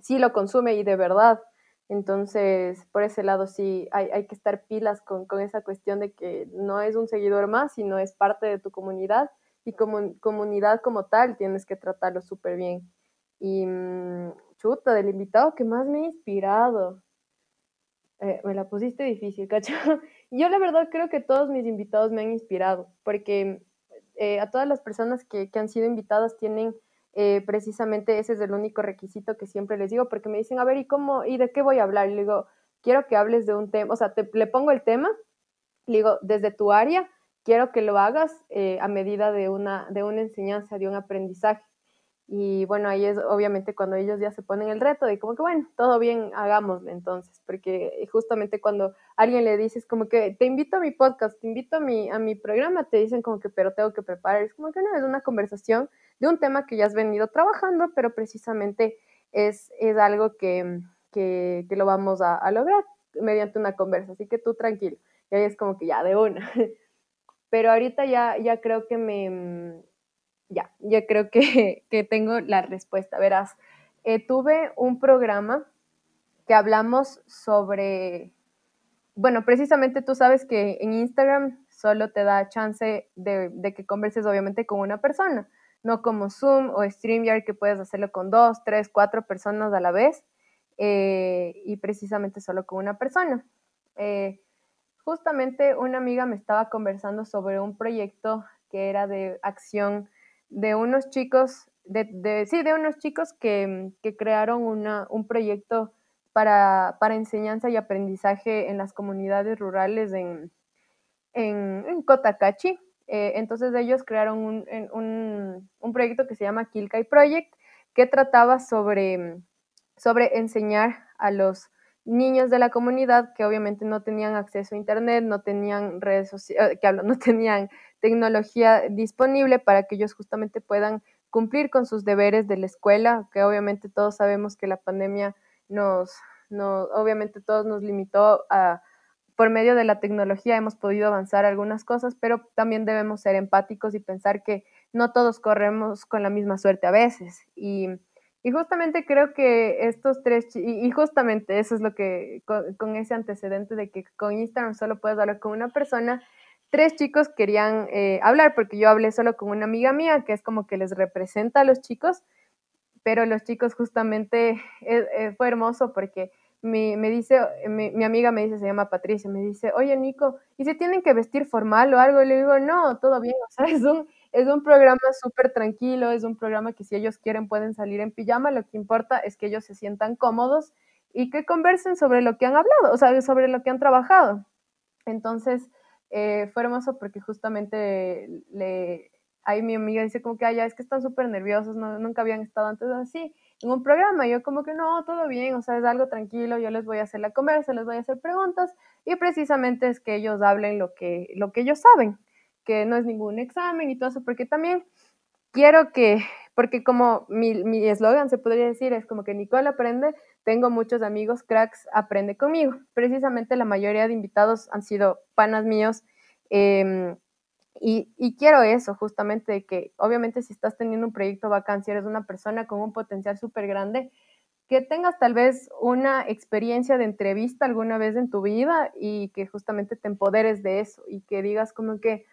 sí lo consume y de verdad. Entonces, por ese lado sí hay, hay que estar pilas con, con, esa cuestión de que no es un seguidor más, sino es parte de tu comunidad y como comunidad como tal tienes que tratarlo súper bien. Y mm, chuta, del invitado que más me ha inspirado. Eh, me la pusiste difícil, ¿cacho? Yo la verdad creo que todos mis invitados me han inspirado, porque eh, a todas las personas que, que, han sido invitadas tienen eh, precisamente ese es el único requisito que siempre les digo, porque me dicen, a ver, ¿y cómo, y de qué voy a hablar? Y le digo, quiero que hables de un tema, o sea, te, le pongo el tema, le digo, desde tu área, quiero que lo hagas a medida de una, de una enseñanza, de un aprendizaje. Y bueno, ahí es obviamente cuando ellos ya se ponen el reto de como que, bueno, todo bien, hagámoslo entonces, porque justamente cuando alguien le dices como que te invito a mi podcast, te invito a mi, a mi programa, te dicen como que, pero tengo que preparar, es como que no, es una conversación de un tema que ya has venido trabajando, pero precisamente es, es algo que, que, que lo vamos a, lograr mediante una conversa, así que tú tranquilo, y ahí es como que ya de una. Pero ahorita ya, ya creo que me ya, ya creo que, que tengo la respuesta. Verás, eh, tuve un programa que hablamos sobre, bueno, precisamente tú sabes que en Instagram solo te da chance de, de, que converses obviamente con una persona, no como Zoom o StreamYard que puedes hacerlo con dos, tres, cuatro personas a la vez eh, y precisamente solo con una persona. Eh, justamente una amiga me estaba conversando sobre un proyecto que era de acción de unos chicos, de, sí, de unos chicos que, crearon una, un proyecto para, enseñanza y aprendizaje en las comunidades rurales en, en, Cotacachi. Eh, entonces ellos crearon un, un, proyecto que se llama Kilkai Project, que trataba sobre, sobre enseñar a los niños de la comunidad que obviamente no tenían acceso a internet, no tenían redes sociales, eh, que hablo, no tenían tecnología disponible para que ellos justamente puedan cumplir con sus deberes de la escuela, que obviamente todos sabemos que la pandemia nos, obviamente todos nos limitó a, por medio de la tecnología hemos podido avanzar algunas cosas, pero también debemos ser empáticos y pensar que no todos corremos con la misma suerte a veces. Y, Y justamente creo que estos tres, y, justamente eso es lo que, con, ese antecedente de que con Instagram solo puedes hablar con una persona, tres chicos querían eh, hablar, porque yo hablé solo con una amiga mía, que es como que les representa a los chicos, pero los chicos justamente eh, eh, fue hermoso porque me, me dice, mi, mi, amiga me dice, se llama Patricia, me dice, oye Nico, ¿y se tienen que vestir formal o algo? Y le digo, no, todo bien, o sea, es un, es un programa súper tranquilo, es un programa que si ellos quieren pueden salir en pijama, lo que importa es que ellos se sientan cómodos y que conversen sobre lo que han hablado, o sea, sobre lo que han trabajado. Entonces, eh, fue hermoso porque justamente le, ahí mi amiga dice como que, ay, es que están súper nerviosos, no, nunca habían estado antes así en un programa. Yo como que no, todo bien, o sea, es algo tranquilo, yo les voy a hacer la conversa, les voy a hacer preguntas y precisamente es que ellos hablen lo que, lo que ellos saben que no es ningún examen y todo eso, porque también quiero que, porque como mi eslogan se podría decir es como que Nicole aprende, tengo muchos amigos cracks, aprende conmigo. Precisamente la mayoría de invitados han sido panas míos. Em, y, y, quiero eso, justamente, que obviamente si estás teniendo un proyecto bacán, si eres una persona con un potencial súper grande, que tengas tal vez una experiencia de entrevista alguna vez en tu vida y que justamente te empoderes de eso y que digas como que,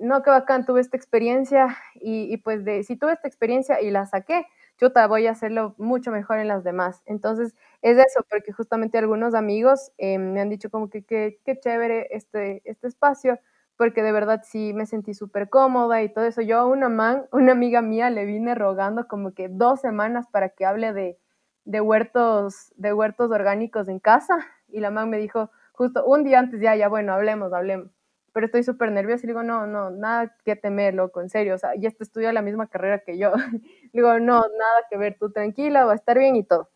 no, qué bacán, tuve esta experiencia y, pues de, si tuve esta experiencia y la saqué, yo te voy a hacerlo mucho mejor en las demás. Entonces, es eso, porque justamente algunos amigos eh, me han dicho como que qué chévere este, este espacio, porque de verdad sí me sentí súper cómoda y todo eso. Yo a una man, una amiga mía, le vine rogando como que dos semanas para que hable de, de huertos, de huertos orgánicos en casa, y la man me dijo justo un día antes, ya, ya, bueno, hablemos, hablemos pero estoy súper nerviosa y digo, no, no, nada que temer, loco, en serio, o sea, ya te estudia la misma carrera que yo. digo, no, nada que ver, tú tranquila, va a estar bien y todo.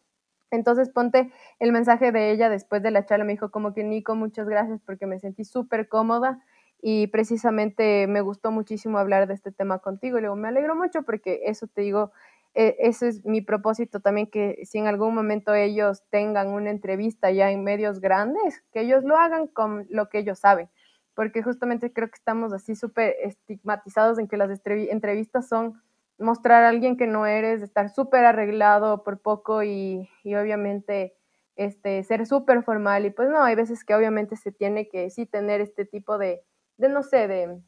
Entonces ponte el mensaje de ella después de la charla, me dijo como que Nico, muchas gracias porque me sentí súper cómoda y precisamente me gustó muchísimo hablar de este tema contigo. Y luego me alegro mucho porque eso te digo, e, ese es mi propósito también, que si en algún momento ellos tengan una entrevista ya en medios grandes, que ellos lo hagan con lo que ellos saben porque justamente creo que estamos así súper estigmatizados en que las entrevistas son mostrar a alguien que no eres, estar súper arreglado por poco y, y obviamente este, ser súper formal. Y pues no, hay veces que obviamente se tiene que sí tener este tipo de, de no sé, de,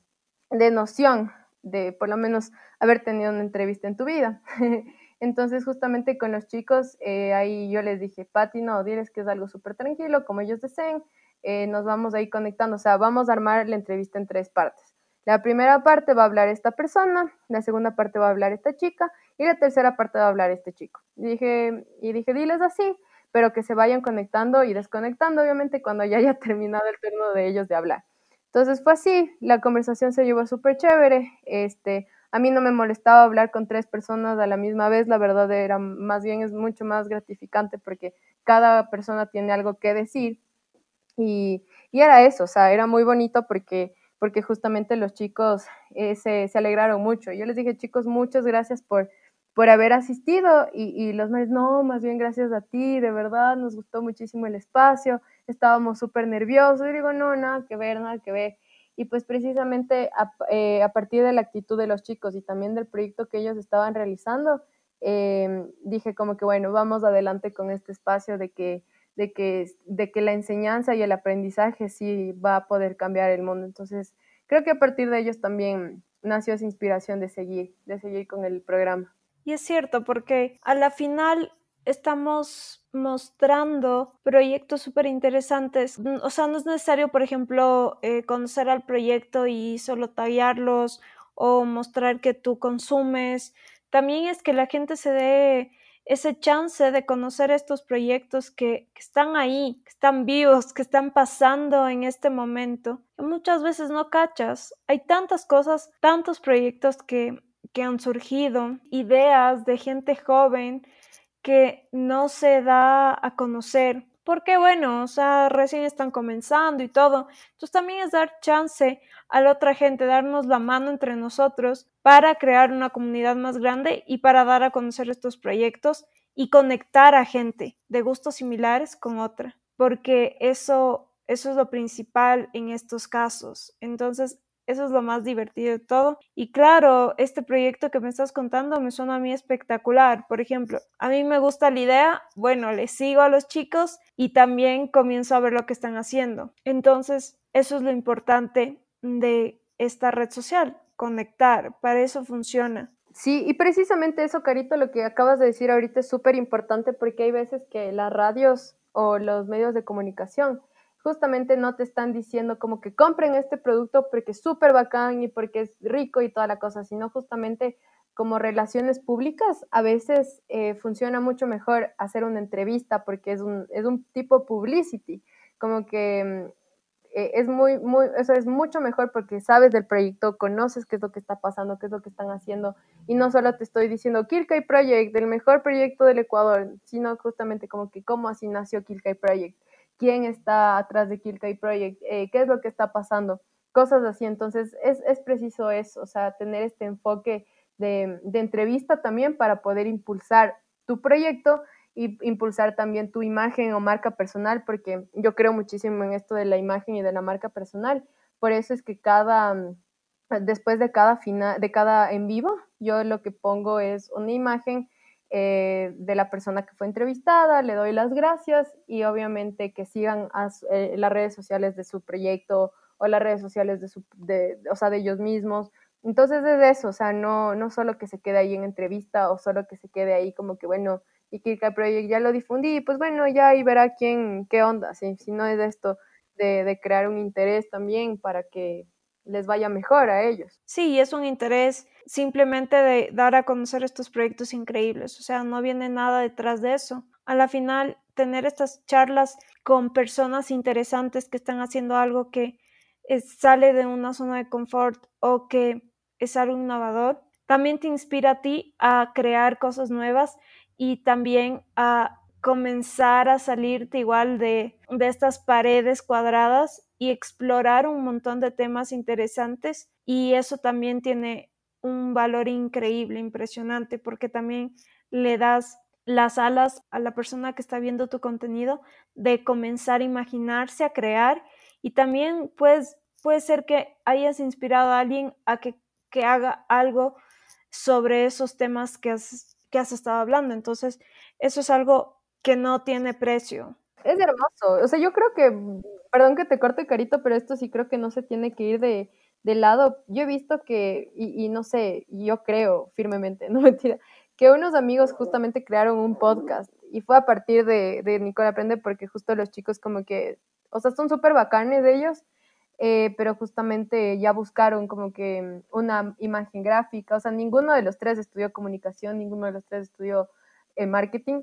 de noción de por lo menos haber tenido una entrevista en tu vida. Entonces, justamente con los chicos, eh, ahí yo les dije, Pati, no, diles que es algo súper tranquilo, como ellos deseen, eh, nos vamos a ir conectando. O sea, vamos a armar la entrevista en tres partes. La primera parte va a hablar esta persona, la segunda parte va a hablar esta chica y la tercera parte va a hablar este chico. Y dije, y dije, diles así, pero que se vayan conectando y desconectando, obviamente, cuando ya haya terminado el turno de ellos de hablar. Entonces fue así, la conversación se llevó súper chévere. Este, a mí no me molestaba hablar con tres personas a la misma vez, la verdad era más bien es mucho más gratificante porque cada persona tiene algo que decir y, era eso, o sea, era muy bonito porque, porque justamente los chicos eh, se, se, alegraron mucho. Yo les dije, chicos, muchas gracias por, por haber asistido y, y los más, no, más bien gracias a ti, de verdad, nos gustó muchísimo el espacio, estábamos súper nerviosos. Y digo, no, nada que ver, nada que ver. Y pues precisamente a, eh, a, partir de la actitud de los chicos y también del proyecto que ellos estaban realizando, eh, dije como que, bueno, vamos adelante con este espacio de que de que, de que la enseñanza y el aprendizaje sí va a poder cambiar el mundo. Entonces, creo que a partir de ellos también nació esa inspiración de seguir, de seguir con el programa. Y es cierto, porque a la final estamos mostrando proyectos súper interesantes. O sea, no es necesario, por ejemplo, eh, conocer al proyecto y solo tallarlos o mostrar que tú consumes. También es que la gente se dé ese chance de conocer estos proyectos que, están ahí, que están vivos, que están pasando en este momento, que muchas veces no cachas. Hay tantas cosas, tantos proyectos que, que han surgido, ideas de gente joven que no se da a conocer porque bueno, o sea, recién están comenzando y todo. Entonces también es dar chance a la otra gente, darnos la mano entre nosotros para crear una comunidad más grande y para dar a conocer estos proyectos y conectar a gente de gustos similares con otra, porque eso, eso es lo principal en estos casos. Entonces, Eso es lo más divertido de todo. Y claro, este proyecto que me estás contando me suena a mí espectacular. Por ejemplo, a mí me gusta la idea, bueno, le sigo a los chicos y también comienzo a ver lo que están haciendo. Entonces, eso es lo importante de esta red social, conectar, para eso funciona. Sí, y precisamente eso, Carito, lo que acabas de decir ahorita es súper importante porque hay veces que las radios o los medios de comunicación justamente no te están diciendo como que compren este producto porque es súper bacán y porque es rico y toda la cosa, sino justamente como relaciones públicas, a veces eh, funciona mucho mejor hacer una entrevista porque es un, es un tipo publicity, como que mm, eh, es muy, muy, eso es mucho mejor porque sabes del proyecto, conoces qué es lo que está pasando, qué es lo que están haciendo, y no solo te estoy diciendo Kilkai Project, el mejor proyecto del Ecuador, sino justamente como que cómo así nació Kilkai Project quién está atrás de Kilkai Project, eh, qué es lo que está pasando, cosas así. Entonces, es, es preciso eso, o sea, tener este enfoque de, de, entrevista también para poder impulsar tu proyecto y impulsar también tu imagen o marca personal, porque yo creo muchísimo en esto de la imagen y de la marca personal. Por eso es que cada, después de cada, final, de cada en vivo, yo lo que pongo es una imagen eh, de la persona que fue entrevistada, le doy las gracias y obviamente que sigan eh, las redes sociales de su proyecto o las redes sociales de, su, de, o sea, de ellos mismos. Entonces es eso, o sea, no, no solo que se quede ahí en entrevista o solo que se quede ahí como que, bueno, y que el Project ya lo difundí, pues bueno, ya ahí verá quién, qué onda, si no es esto de, de crear un interés también para que les vaya mejor a ellos. Sí, es un interés simplemente de dar a conocer estos proyectos increíbles, o sea, no viene nada detrás de eso. A la final, tener estas charlas con personas interesantes que están haciendo algo que sale de una zona de confort o que es algo innovador, también te inspira a ti a crear cosas nuevas y también a comenzar a salirte igual de, de estas paredes cuadradas y explorar un montón de temas interesantes y eso también tiene un valor increíble, impresionante, porque también le das las alas a la persona que está viendo tu contenido de comenzar a imaginarse, a crear y también pues puede ser que hayas inspirado a alguien a que, que haga algo sobre esos temas que has, que has estado hablando. Entonces, eso es algo que no tiene precio. Es hermoso. O sea, yo creo que perdón que te corte carito, pero esto sí creo que no se tiene que ir de, lado. Yo he visto que, y, no sé, yo creo firmemente, no mentira, que unos amigos justamente crearon un podcast y fue a partir de, de Nicole Aprende porque justo los chicos como que, o sea, son súper bacanes de ellos, eh, pero justamente ya buscaron como que una imagen gráfica, o sea, ninguno de los tres estudió comunicación, ninguno de los tres estudió eh, marketing,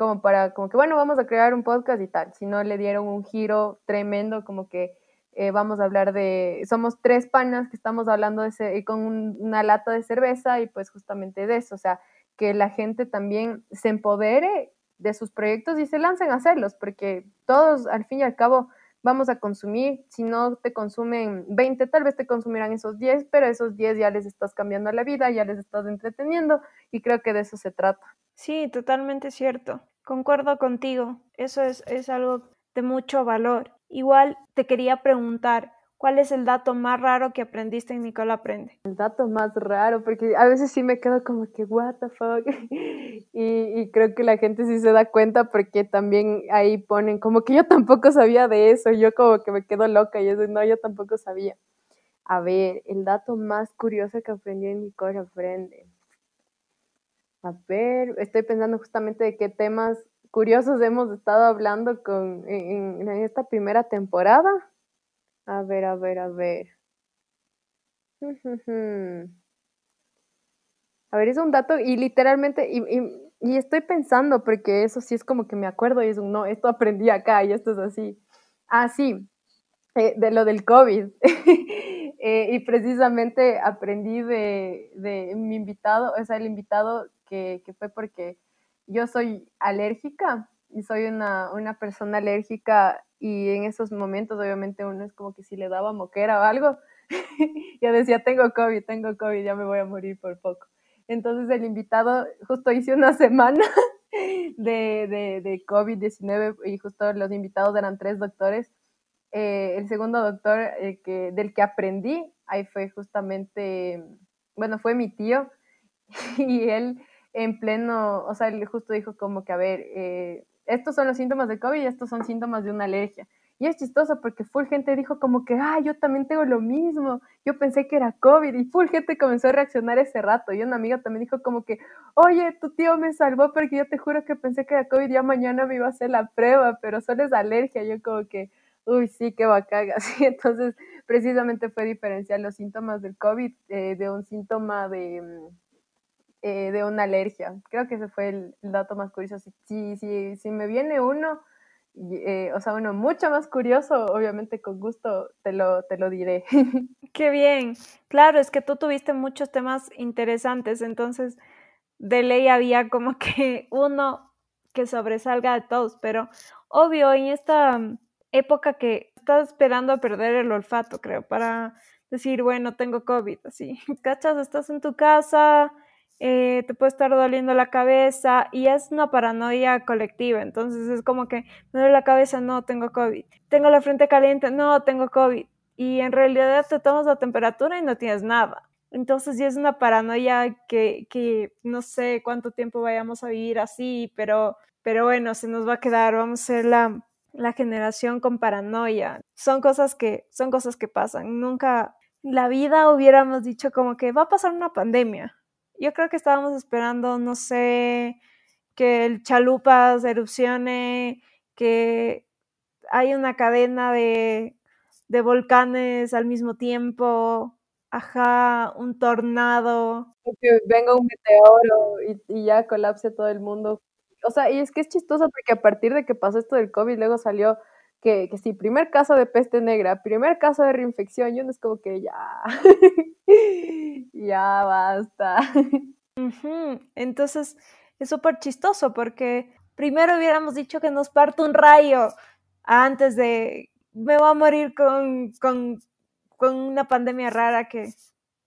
como para, como que, bueno, vamos a crear un podcast y tal, si no le dieron un giro tremendo, como que eh, vamos a hablar de, somos tres panas que estamos hablando de con una lata de cerveza y pues justamente de eso, o sea, que la gente también se empodere de sus proyectos y se lancen a hacerlos, porque todos al fin y al cabo vamos a consumir, si no te consumen 20, tal vez te consumirán esos 10, pero esos 10 ya les estás cambiando la vida, ya les estás entreteniendo y creo que de eso se trata. Sí, totalmente cierto. Concuerdo contigo. Eso es, es algo de mucho valor. Igual te quería preguntar, ¿cuál es el dato más raro que aprendiste en Nicola Aprende? El dato más raro, porque a veces sí me quedo como que, what the fuck. y, creo que la gente sí se da cuenta porque también ahí ponen como que yo tampoco sabía de eso. Yo como que me quedo loca y eso, no, yo tampoco sabía. A ver, el dato más curioso que aprendí en Nicola Aprende. A ver, estoy pensando justamente de qué temas curiosos hemos estado hablando con, en, esta primera temporada. A ver, a ver, a ver. A ver, es un dato y literalmente, y, y, estoy pensando, porque eso sí es como que me acuerdo y es un no, esto aprendí acá y esto es así. Ah, sí, eh, de lo del COVID. Eh, y precisamente aprendí de, de mi invitado, o sea, el invitado que, fue porque yo soy alérgica y soy una, una, persona alérgica y en esos momentos obviamente uno es como que si le daba moquera o algo, yo decía, tengo COVID, tengo COVID, ya me voy a morir por poco. Entonces el invitado, justo hice una semana de, de, de COVID-19 y justo los invitados eran tres doctores. Eh, el segundo doctor eh, que, del que aprendí ahí fue justamente, bueno, fue mi tío y él en pleno, o sea, él justo dijo como que, a ver, eh, estos son los síntomas de COVID y estos son síntomas de una alergia. Y es chistoso porque full gente dijo como que, ah, yo también tengo lo mismo, yo pensé que era COVID y full gente comenzó a reaccionar ese rato. Y una amiga también dijo como que, oye, tu tío me salvó porque yo te juro que pensé que era COVID, ya mañana me iba a hacer la prueba, pero solo es alergia. Yo como que, uy, sí, qué bacán. Así, entonces, precisamente fue diferenciar los síntomas del COVID eh, de un síntoma de, mm, eh, de una alergia. Creo que ese fue el, dato más curioso. Si, si, si me viene uno eh, o sea, uno mucho más curioso, obviamente con gusto te lo, te lo diré. Qué bien. Claro, es que tú tuviste muchos temas interesantes, entonces de ley había como que uno que sobresalga de todos, pero obvio, en esta época que estás esperando a perder el olfato, creo, para decir, bueno, tengo COVID, así, ¿cachas? Estás en tu casa, eh, te puede estar doliendo la cabeza y es una paranoia colectiva. Entonces es como que me duele la cabeza, no, tengo COVID. Tengo la frente caliente, no, tengo COVID. Y en realidad te tomas la temperatura y no tienes nada. Entonces ya es una paranoia que, que no sé cuánto tiempo vayamos a vivir así, pero, pero bueno, se nos va a quedar, vamos a ser la, la generación con paranoia. Son cosas que, son cosas que pasan. Nunca la vida hubiéramos dicho como que va a pasar una pandemia yo creo que estábamos esperando, no sé, que el Chalupas erupcione, que hay una cadena de, volcanes al mismo tiempo, ajá, un tornado. Que venga un meteoro y, y, ya colapse todo el mundo. O sea, y es que es chistoso porque a partir de que pasó esto del COVID, luego salió que, que sí, primer caso de peste negra, primer caso de reinfección, y uno es como que ya, ya basta. Entonces, es súper chistoso porque primero hubiéramos dicho que nos parte un rayo antes de, me voy a morir con, con, con una pandemia rara que,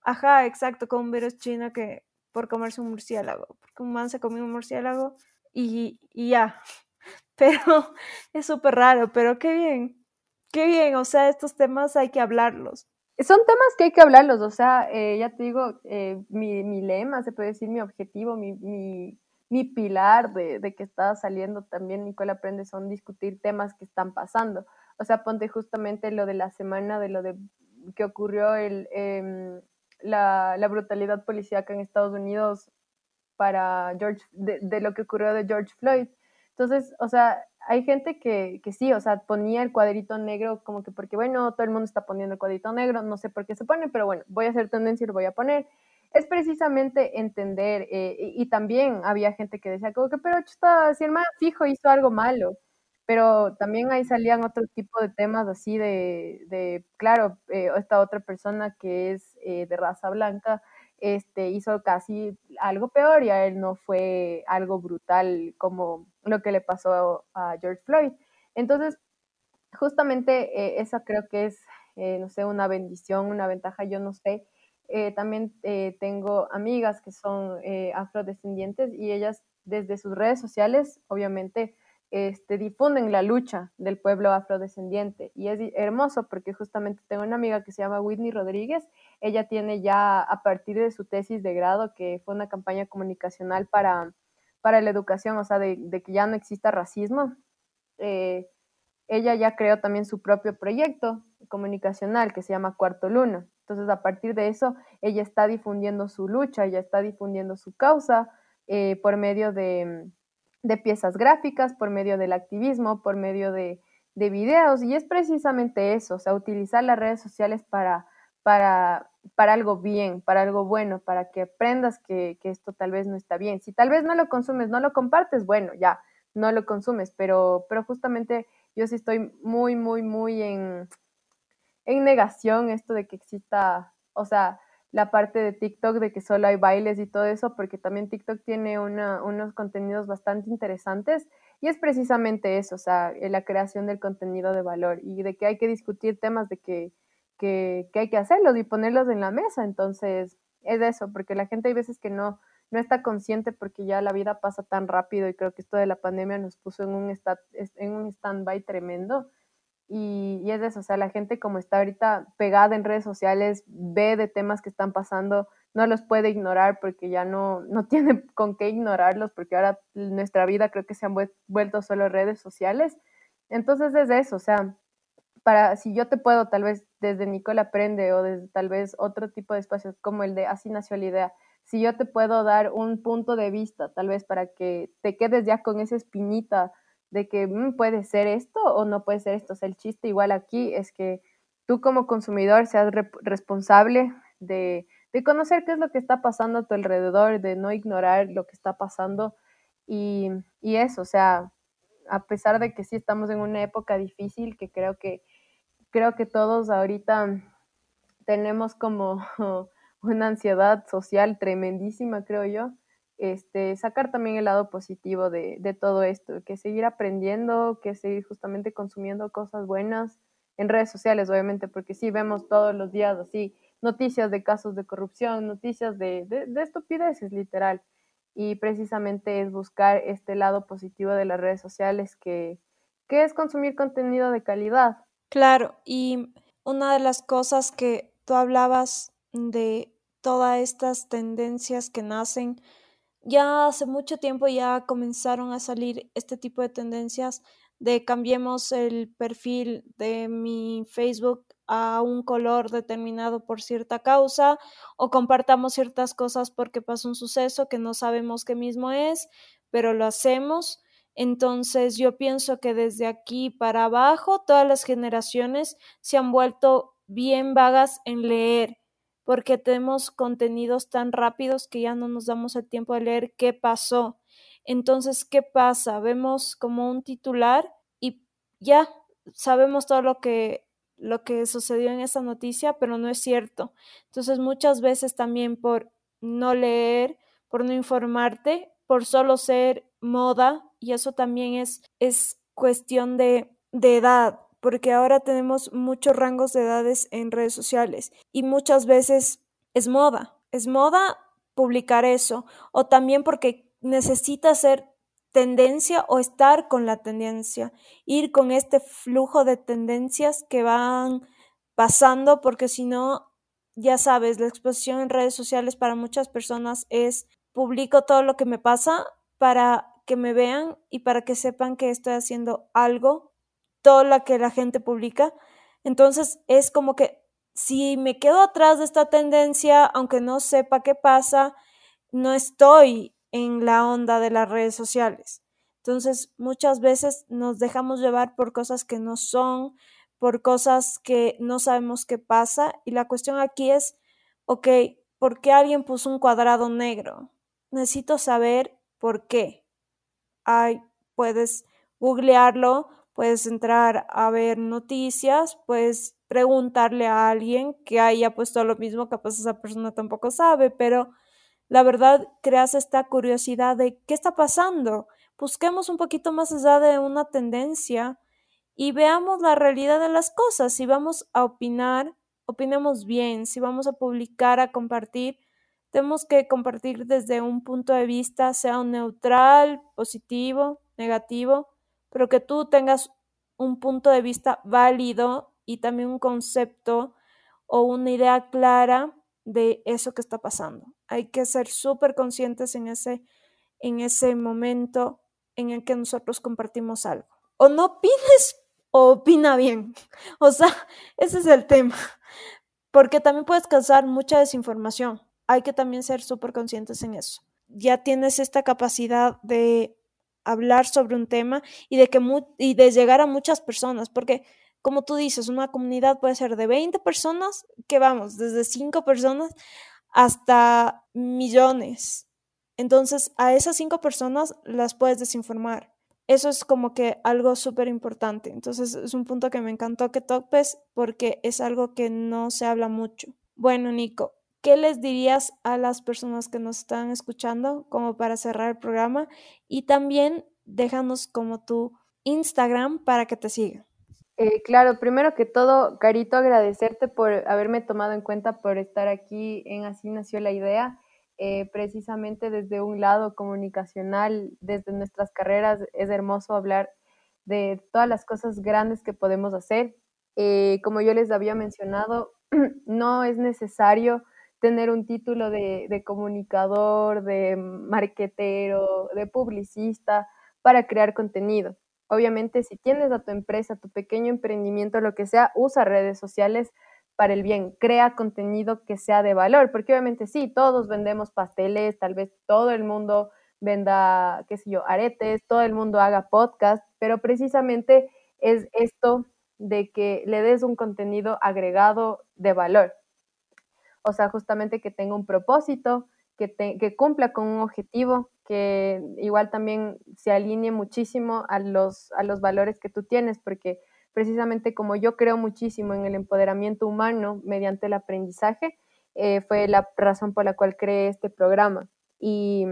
ajá, exacto, con un virus chino que por comerse un murciélago, porque un man se comió un murciélago y, y ya, pero es súper raro, pero qué bien, qué bien, o sea, estos temas hay que hablarlos. Son temas que hay que hablarlos, o sea, eh, ya te digo, eh, mi, mi, lema, se puede decir mi objetivo, mi, mi, mi pilar de, de, que está saliendo también, Nicola Aprende, son discutir temas que están pasando. O sea, ponte justamente lo de la semana, de lo de que ocurrió el, eh, la, la, brutalidad policíaca en Estados Unidos para George, de, de, lo que ocurrió de George Floyd. Entonces, o sea, hay gente que, que, sí, o sea, ponía el cuadrito negro como que porque, bueno, todo el mundo está poniendo el cuadrito negro, no sé por qué se pone, pero bueno, voy a hacer tendencia y lo voy a poner. Es precisamente entender, eh, y, también había gente que decía como que, pero chuta, si el más fijo hizo algo malo, pero también ahí salían otro tipo de temas así de, de claro, eh, esta otra persona que es eh, de raza blanca, este, hizo casi algo peor y a él no fue algo brutal como lo que le pasó a George Floyd. Entonces, justamente eh, esa creo que es, eh, no sé, una bendición, una ventaja, yo no sé. Eh, también tengo amigas que son afrodescendientes y ellas desde sus redes sociales, obviamente, este, difunden la lucha del pueblo afrodescendiente. Y es hermoso porque justamente tengo una amiga que se llama Whitney Rodríguez. Ella tiene ya, a partir de su tesis de grado, que fue una campaña comunicacional para, para la educación, o sea, de, que ya no exista racismo, eh, ella ya creó también su propio proyecto comunicacional que se llama Cuarto Luna. Entonces, a partir de eso, ella está difundiendo su lucha, ella está difundiendo su causa eh, por medio de de piezas gráficas, por medio del activismo, por medio de, de videos, y es precisamente eso, o sea, utilizar las redes sociales para, para, para algo bien, para algo bueno, para que aprendas que, que, esto tal vez no está bien. Si tal vez no lo consumes, no lo compartes, bueno, ya, no lo consumes, pero, pero justamente yo sí estoy muy, muy, muy en, en negación esto de que exista, o sea, la parte de TikTok de que solo hay bailes y todo eso, porque también TikTok tiene unos contenidos bastante interesantes y es precisamente eso, o sea, eh, la creación del contenido de valor y de que hay que discutir temas de que, que, que hay que hacerlos y ponerlos en la mesa. Entonces, es eso, porque la gente hay veces que no, no está consciente porque ya la vida pasa tan rápido y creo que esto de la pandemia nos puso en un, en un stand-by tremendo y, y, es eso, o sea, la gente como está ahorita pegada en redes sociales, ve de temas que están pasando, no los puede ignorar porque ya no, no tiene con qué ignorarlos, porque ahora nuestra vida creo que se han vuelto solo redes sociales. Entonces es eso, o sea, para si yo te puedo tal vez desde Nicola Aprende o desde tal vez otro tipo de espacios como el de Así nació la idea, si yo te puedo dar un punto de vista tal vez para que te quedes ya con esa espinita de que mm, puede ser esto o no puede ser esto. O sea, el chiste igual aquí es que tú como consumidor seas responsable de, de, conocer qué es lo que está pasando a tu alrededor, de no ignorar lo que está pasando y, y eso, o sea, a pesar de que sí estamos en una época difícil, que creo que creo que todos ahorita tenemos como una ansiedad social tremendísima, creo yo. Este, sacar también el lado positivo de, de, todo esto, que seguir aprendiendo, que seguir justamente consumiendo cosas buenas en redes sociales, obviamente, porque sí vemos todos los días así noticias de casos de corrupción, noticias de, de, de estupideces, literal. Y precisamente es buscar este lado positivo de las redes sociales, que, que es consumir contenido de calidad, Claro, y una de las cosas que tú hablabas de todas estas tendencias que nacen, ya hace mucho tiempo ya comenzaron a salir este tipo de tendencias de cambiemos el perfil de mi Facebook a un color determinado por cierta causa o compartamos ciertas cosas porque pasó un suceso que no sabemos qué mismo es, pero lo hacemos. Entonces yo pienso que desde aquí para abajo todas las generaciones se han vuelto bien vagas en leer, porque tenemos contenidos tan rápidos que ya no nos damos el tiempo de leer qué pasó. Entonces, ¿qué pasa? Vemos como un titular y ya sabemos todo lo que lo que sucedió en esa noticia, pero no es cierto. Entonces, muchas veces también por no leer, por no informarte, por solo ser moda, y eso también es, es cuestión de, de edad, porque ahora tenemos muchos rangos de edades en redes sociales y muchas veces es moda, es moda publicar eso, o también porque necesita ser tendencia o estar con la tendencia, ir con este flujo de tendencias que van pasando, porque si no, ya sabes, la exposición en redes sociales para muchas personas es publico todo lo que me pasa para que me vean y para que sepan que estoy haciendo algo, todo lo que la gente publica. Entonces es como que si me quedo atrás de esta tendencia, aunque no sepa qué pasa, no estoy en la onda de las redes sociales. Entonces muchas veces nos dejamos llevar por cosas que no son, por cosas que no sabemos qué pasa. Y la cuestión aquí es, ok, ¿por qué alguien puso un cuadrado negro? Necesito saber por qué hay, puedes googlearlo, puedes entrar a ver noticias, puedes preguntarle a alguien que haya puesto lo mismo, capaz esa persona tampoco sabe, pero la verdad creas esta curiosidad de qué está pasando. Busquemos un poquito más allá de una tendencia y veamos la realidad de las cosas. Si vamos a opinar, opinemos bien. Si vamos a publicar, a compartir, tenemos que compartir desde un punto de vista, sea un neutral, positivo, negativo, pero que tú tengas un punto de vista válido y también un concepto o una idea clara de eso que está pasando. Hay que ser súper conscientes en ese, en ese momento en el que nosotros compartimos algo. O no opines o opina bien. O sea, ese es el tema. Porque también puedes causar mucha desinformación hay que también ser súper conscientes en eso. Ya tienes esta capacidad de hablar sobre un tema y de, que y de llegar a muchas personas, porque como tú dices, una comunidad puede ser de 20 personas, que vamos, desde 5 personas hasta millones. Entonces, a esas 5 personas las puedes desinformar. Eso es como que algo súper importante. Entonces, es un punto que me encantó que topes porque es algo que no se habla mucho. Bueno, Nico, ¿Qué les dirías a las personas que nos están escuchando como para cerrar el programa? Y también déjanos como tu Instagram para que te sigan. Eh, claro, primero que todo, Carito, agradecerte por haberme tomado en cuenta, por estar aquí en Así Nació la Idea. Eh, precisamente desde un lado comunicacional, desde nuestras carreras, es hermoso hablar de todas las cosas grandes que podemos hacer. Eh, como yo les había mencionado, no es necesario tener un título de, de comunicador, de marquetero, de publicista para crear contenido. Obviamente, si tienes a tu empresa, tu pequeño emprendimiento, lo que sea, usa redes sociales para el bien, crea contenido que sea de valor, porque obviamente sí, todos vendemos pasteles, tal vez todo el mundo venda, qué sé yo, aretes, todo el mundo haga podcast, pero precisamente es esto de que le des un contenido agregado de valor. O sea, justamente que tenga un propósito, que, cumpla con un objetivo, que igual también se alinee muchísimo a los, a los valores que tú tienes, porque precisamente como yo creo muchísimo en el empoderamiento humano mediante el aprendizaje, eh, fue la razón por la cual creé este programa. Y,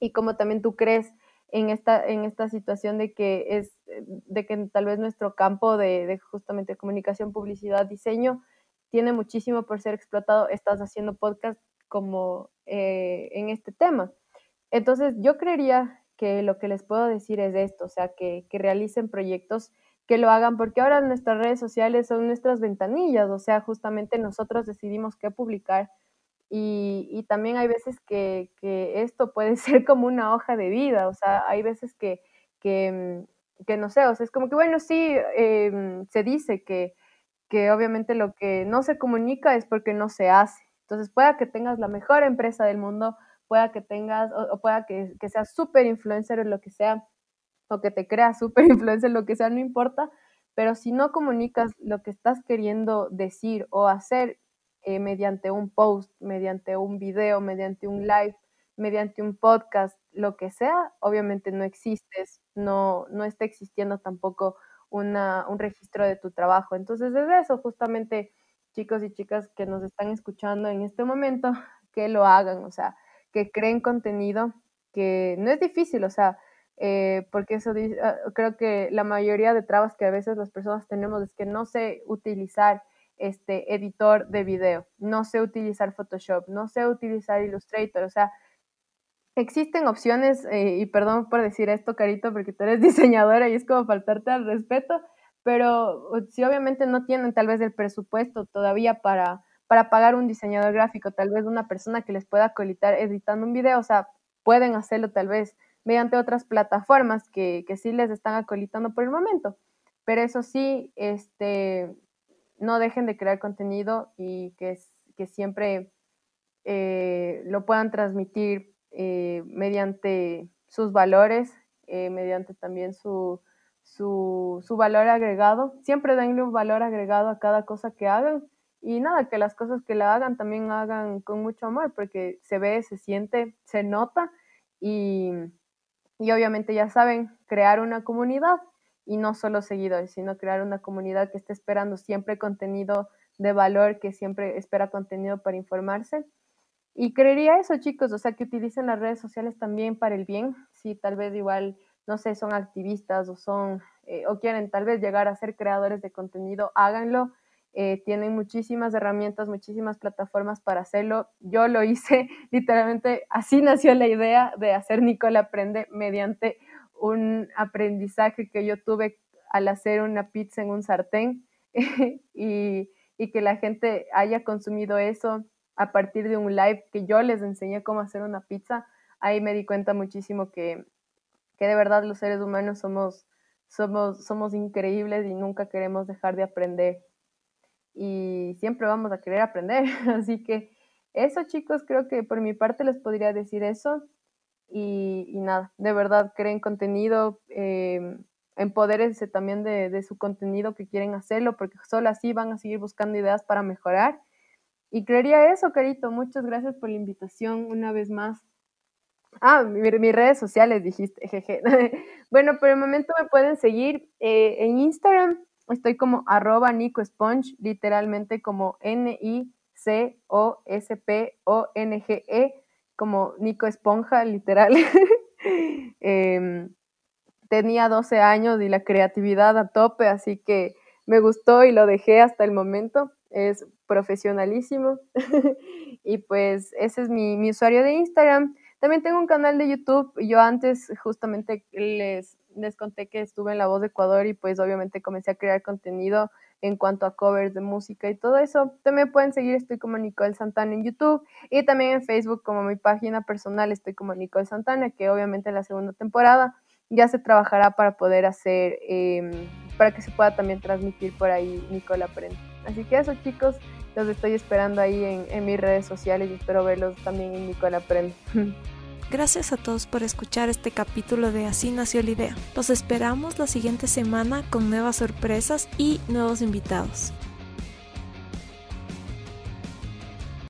y como también tú crees en esta, en esta situación de que es de que tal vez nuestro campo de, de, justamente comunicación, publicidad, diseño tiene muchísimo por ser explotado, estás haciendo podcast como eh, en este tema. Entonces, yo creería que lo que les puedo decir es esto, o sea, que, que realicen proyectos que lo hagan, porque ahora nuestras redes sociales son nuestras ventanillas, o sea, justamente nosotros decidimos qué publicar y, y también hay veces que, que, esto puede ser como una hoja de vida, o sea, hay veces que, que, que no sé, o sea, es como que, bueno, sí, eh, se dice que, obviamente lo que no se comunica es porque no se hace. Entonces, pueda que tengas la mejor empresa del mundo, pueda que tengas, o, o pueda que, que seas súper influencer o lo que sea, o que te creas súper influencer, lo que sea, no importa, pero si no comunicas lo que estás queriendo decir o hacer eh, mediante un post, mediante un video, mediante un live, mediante un podcast, lo que sea, obviamente no existes, no, no está existiendo tampoco una, un registro de tu trabajo. Entonces es eso, justamente chicos y chicas que nos están escuchando en este momento, que lo hagan, o sea, que creen contenido, que no es difícil, o sea, eh, porque eso ah, creo que la mayoría de trabas que a veces las personas tenemos es que no sé utilizar este editor de video, no sé utilizar Photoshop, no sé utilizar Illustrator, o sea, existen opciones, eh, y perdón por decir esto, Carito, porque tú eres diseñadora y es como faltarte al respeto, pero si obviamente no tienen tal vez el presupuesto todavía para, para pagar un diseñador gráfico, tal vez una persona que les pueda colitar editando un video, o sea, pueden hacerlo tal vez mediante otras plataformas que, que sí les están acolitando por el momento. Pero eso sí, este, no dejen de crear contenido y que, que siempre eh, lo puedan transmitir eh, mediante sus valores, eh, mediante también su, su, su, valor agregado. Siempre denle un valor agregado a cada cosa que hagan y nada, que las cosas que la hagan también hagan con mucho amor, porque se ve, se siente, se nota y, y obviamente ya saben, crear una comunidad y no solo seguidores, sino crear una comunidad que esté esperando siempre contenido de valor, que siempre espera contenido para informarse. Y creería eso, chicos, o sea, que utilicen las redes sociales también para el bien, si tal vez igual, no sé, son activistas o son, eh, o quieren tal vez llegar a ser creadores de contenido, háganlo. Eh, tienen muchísimas herramientas, muchísimas plataformas para hacerlo. Yo lo hice, literalmente, así nació la idea de hacer Nicole Aprende mediante un aprendizaje que yo tuve al hacer una pizza en un sartén y, y, que la gente haya consumido eso a partir de un live que yo les enseñé cómo hacer una pizza, ahí me di cuenta muchísimo que, que de verdad los seres humanos somos, somos, somos increíbles y nunca queremos dejar de aprender. Y siempre vamos a querer aprender. Así que eso chicos, creo que por mi parte les podría decir eso. Y, nada, de verdad, creen contenido, eh, empodérense también de, de, su contenido que quieren hacerlo, porque solo así van a seguir buscando ideas para mejorar. Y creería eso, Carito. Muchas gracias por la invitación una vez más. Ah, mis redes sociales dijiste, jeje. bueno, por el momento me pueden seguir eh, en Instagram. Estoy como arroba Nico Sponge, literalmente como N-I-C-O-S-P-O-N-G-E como Nico Esponja, literal. eh, tenía 12 años y la creatividad a tope, así que me gustó y lo dejé hasta el momento. Es profesionalísimo. y pues ese es mi, mi, usuario de Instagram. También tengo un canal de YouTube. Yo antes justamente les, les conté que estuve en La Voz de Ecuador y pues obviamente comencé a crear contenido en cuanto a covers de música y todo eso. También pueden seguir, estoy como Nicole Santana en YouTube y también en Facebook como mi página personal estoy como Nicole Santana, que obviamente en la segunda temporada ya se trabajará para poder hacer, em, para que se pueda también transmitir por ahí Nicole Aprende. Así que eso chicos, los estoy esperando ahí en, mis redes sociales y espero verlos también en Nicole Aprende. Gracias a todos por escuchar este capítulo de Así nació la idea. Los esperamos la siguiente semana con nuevas sorpresas y nuevos invitados.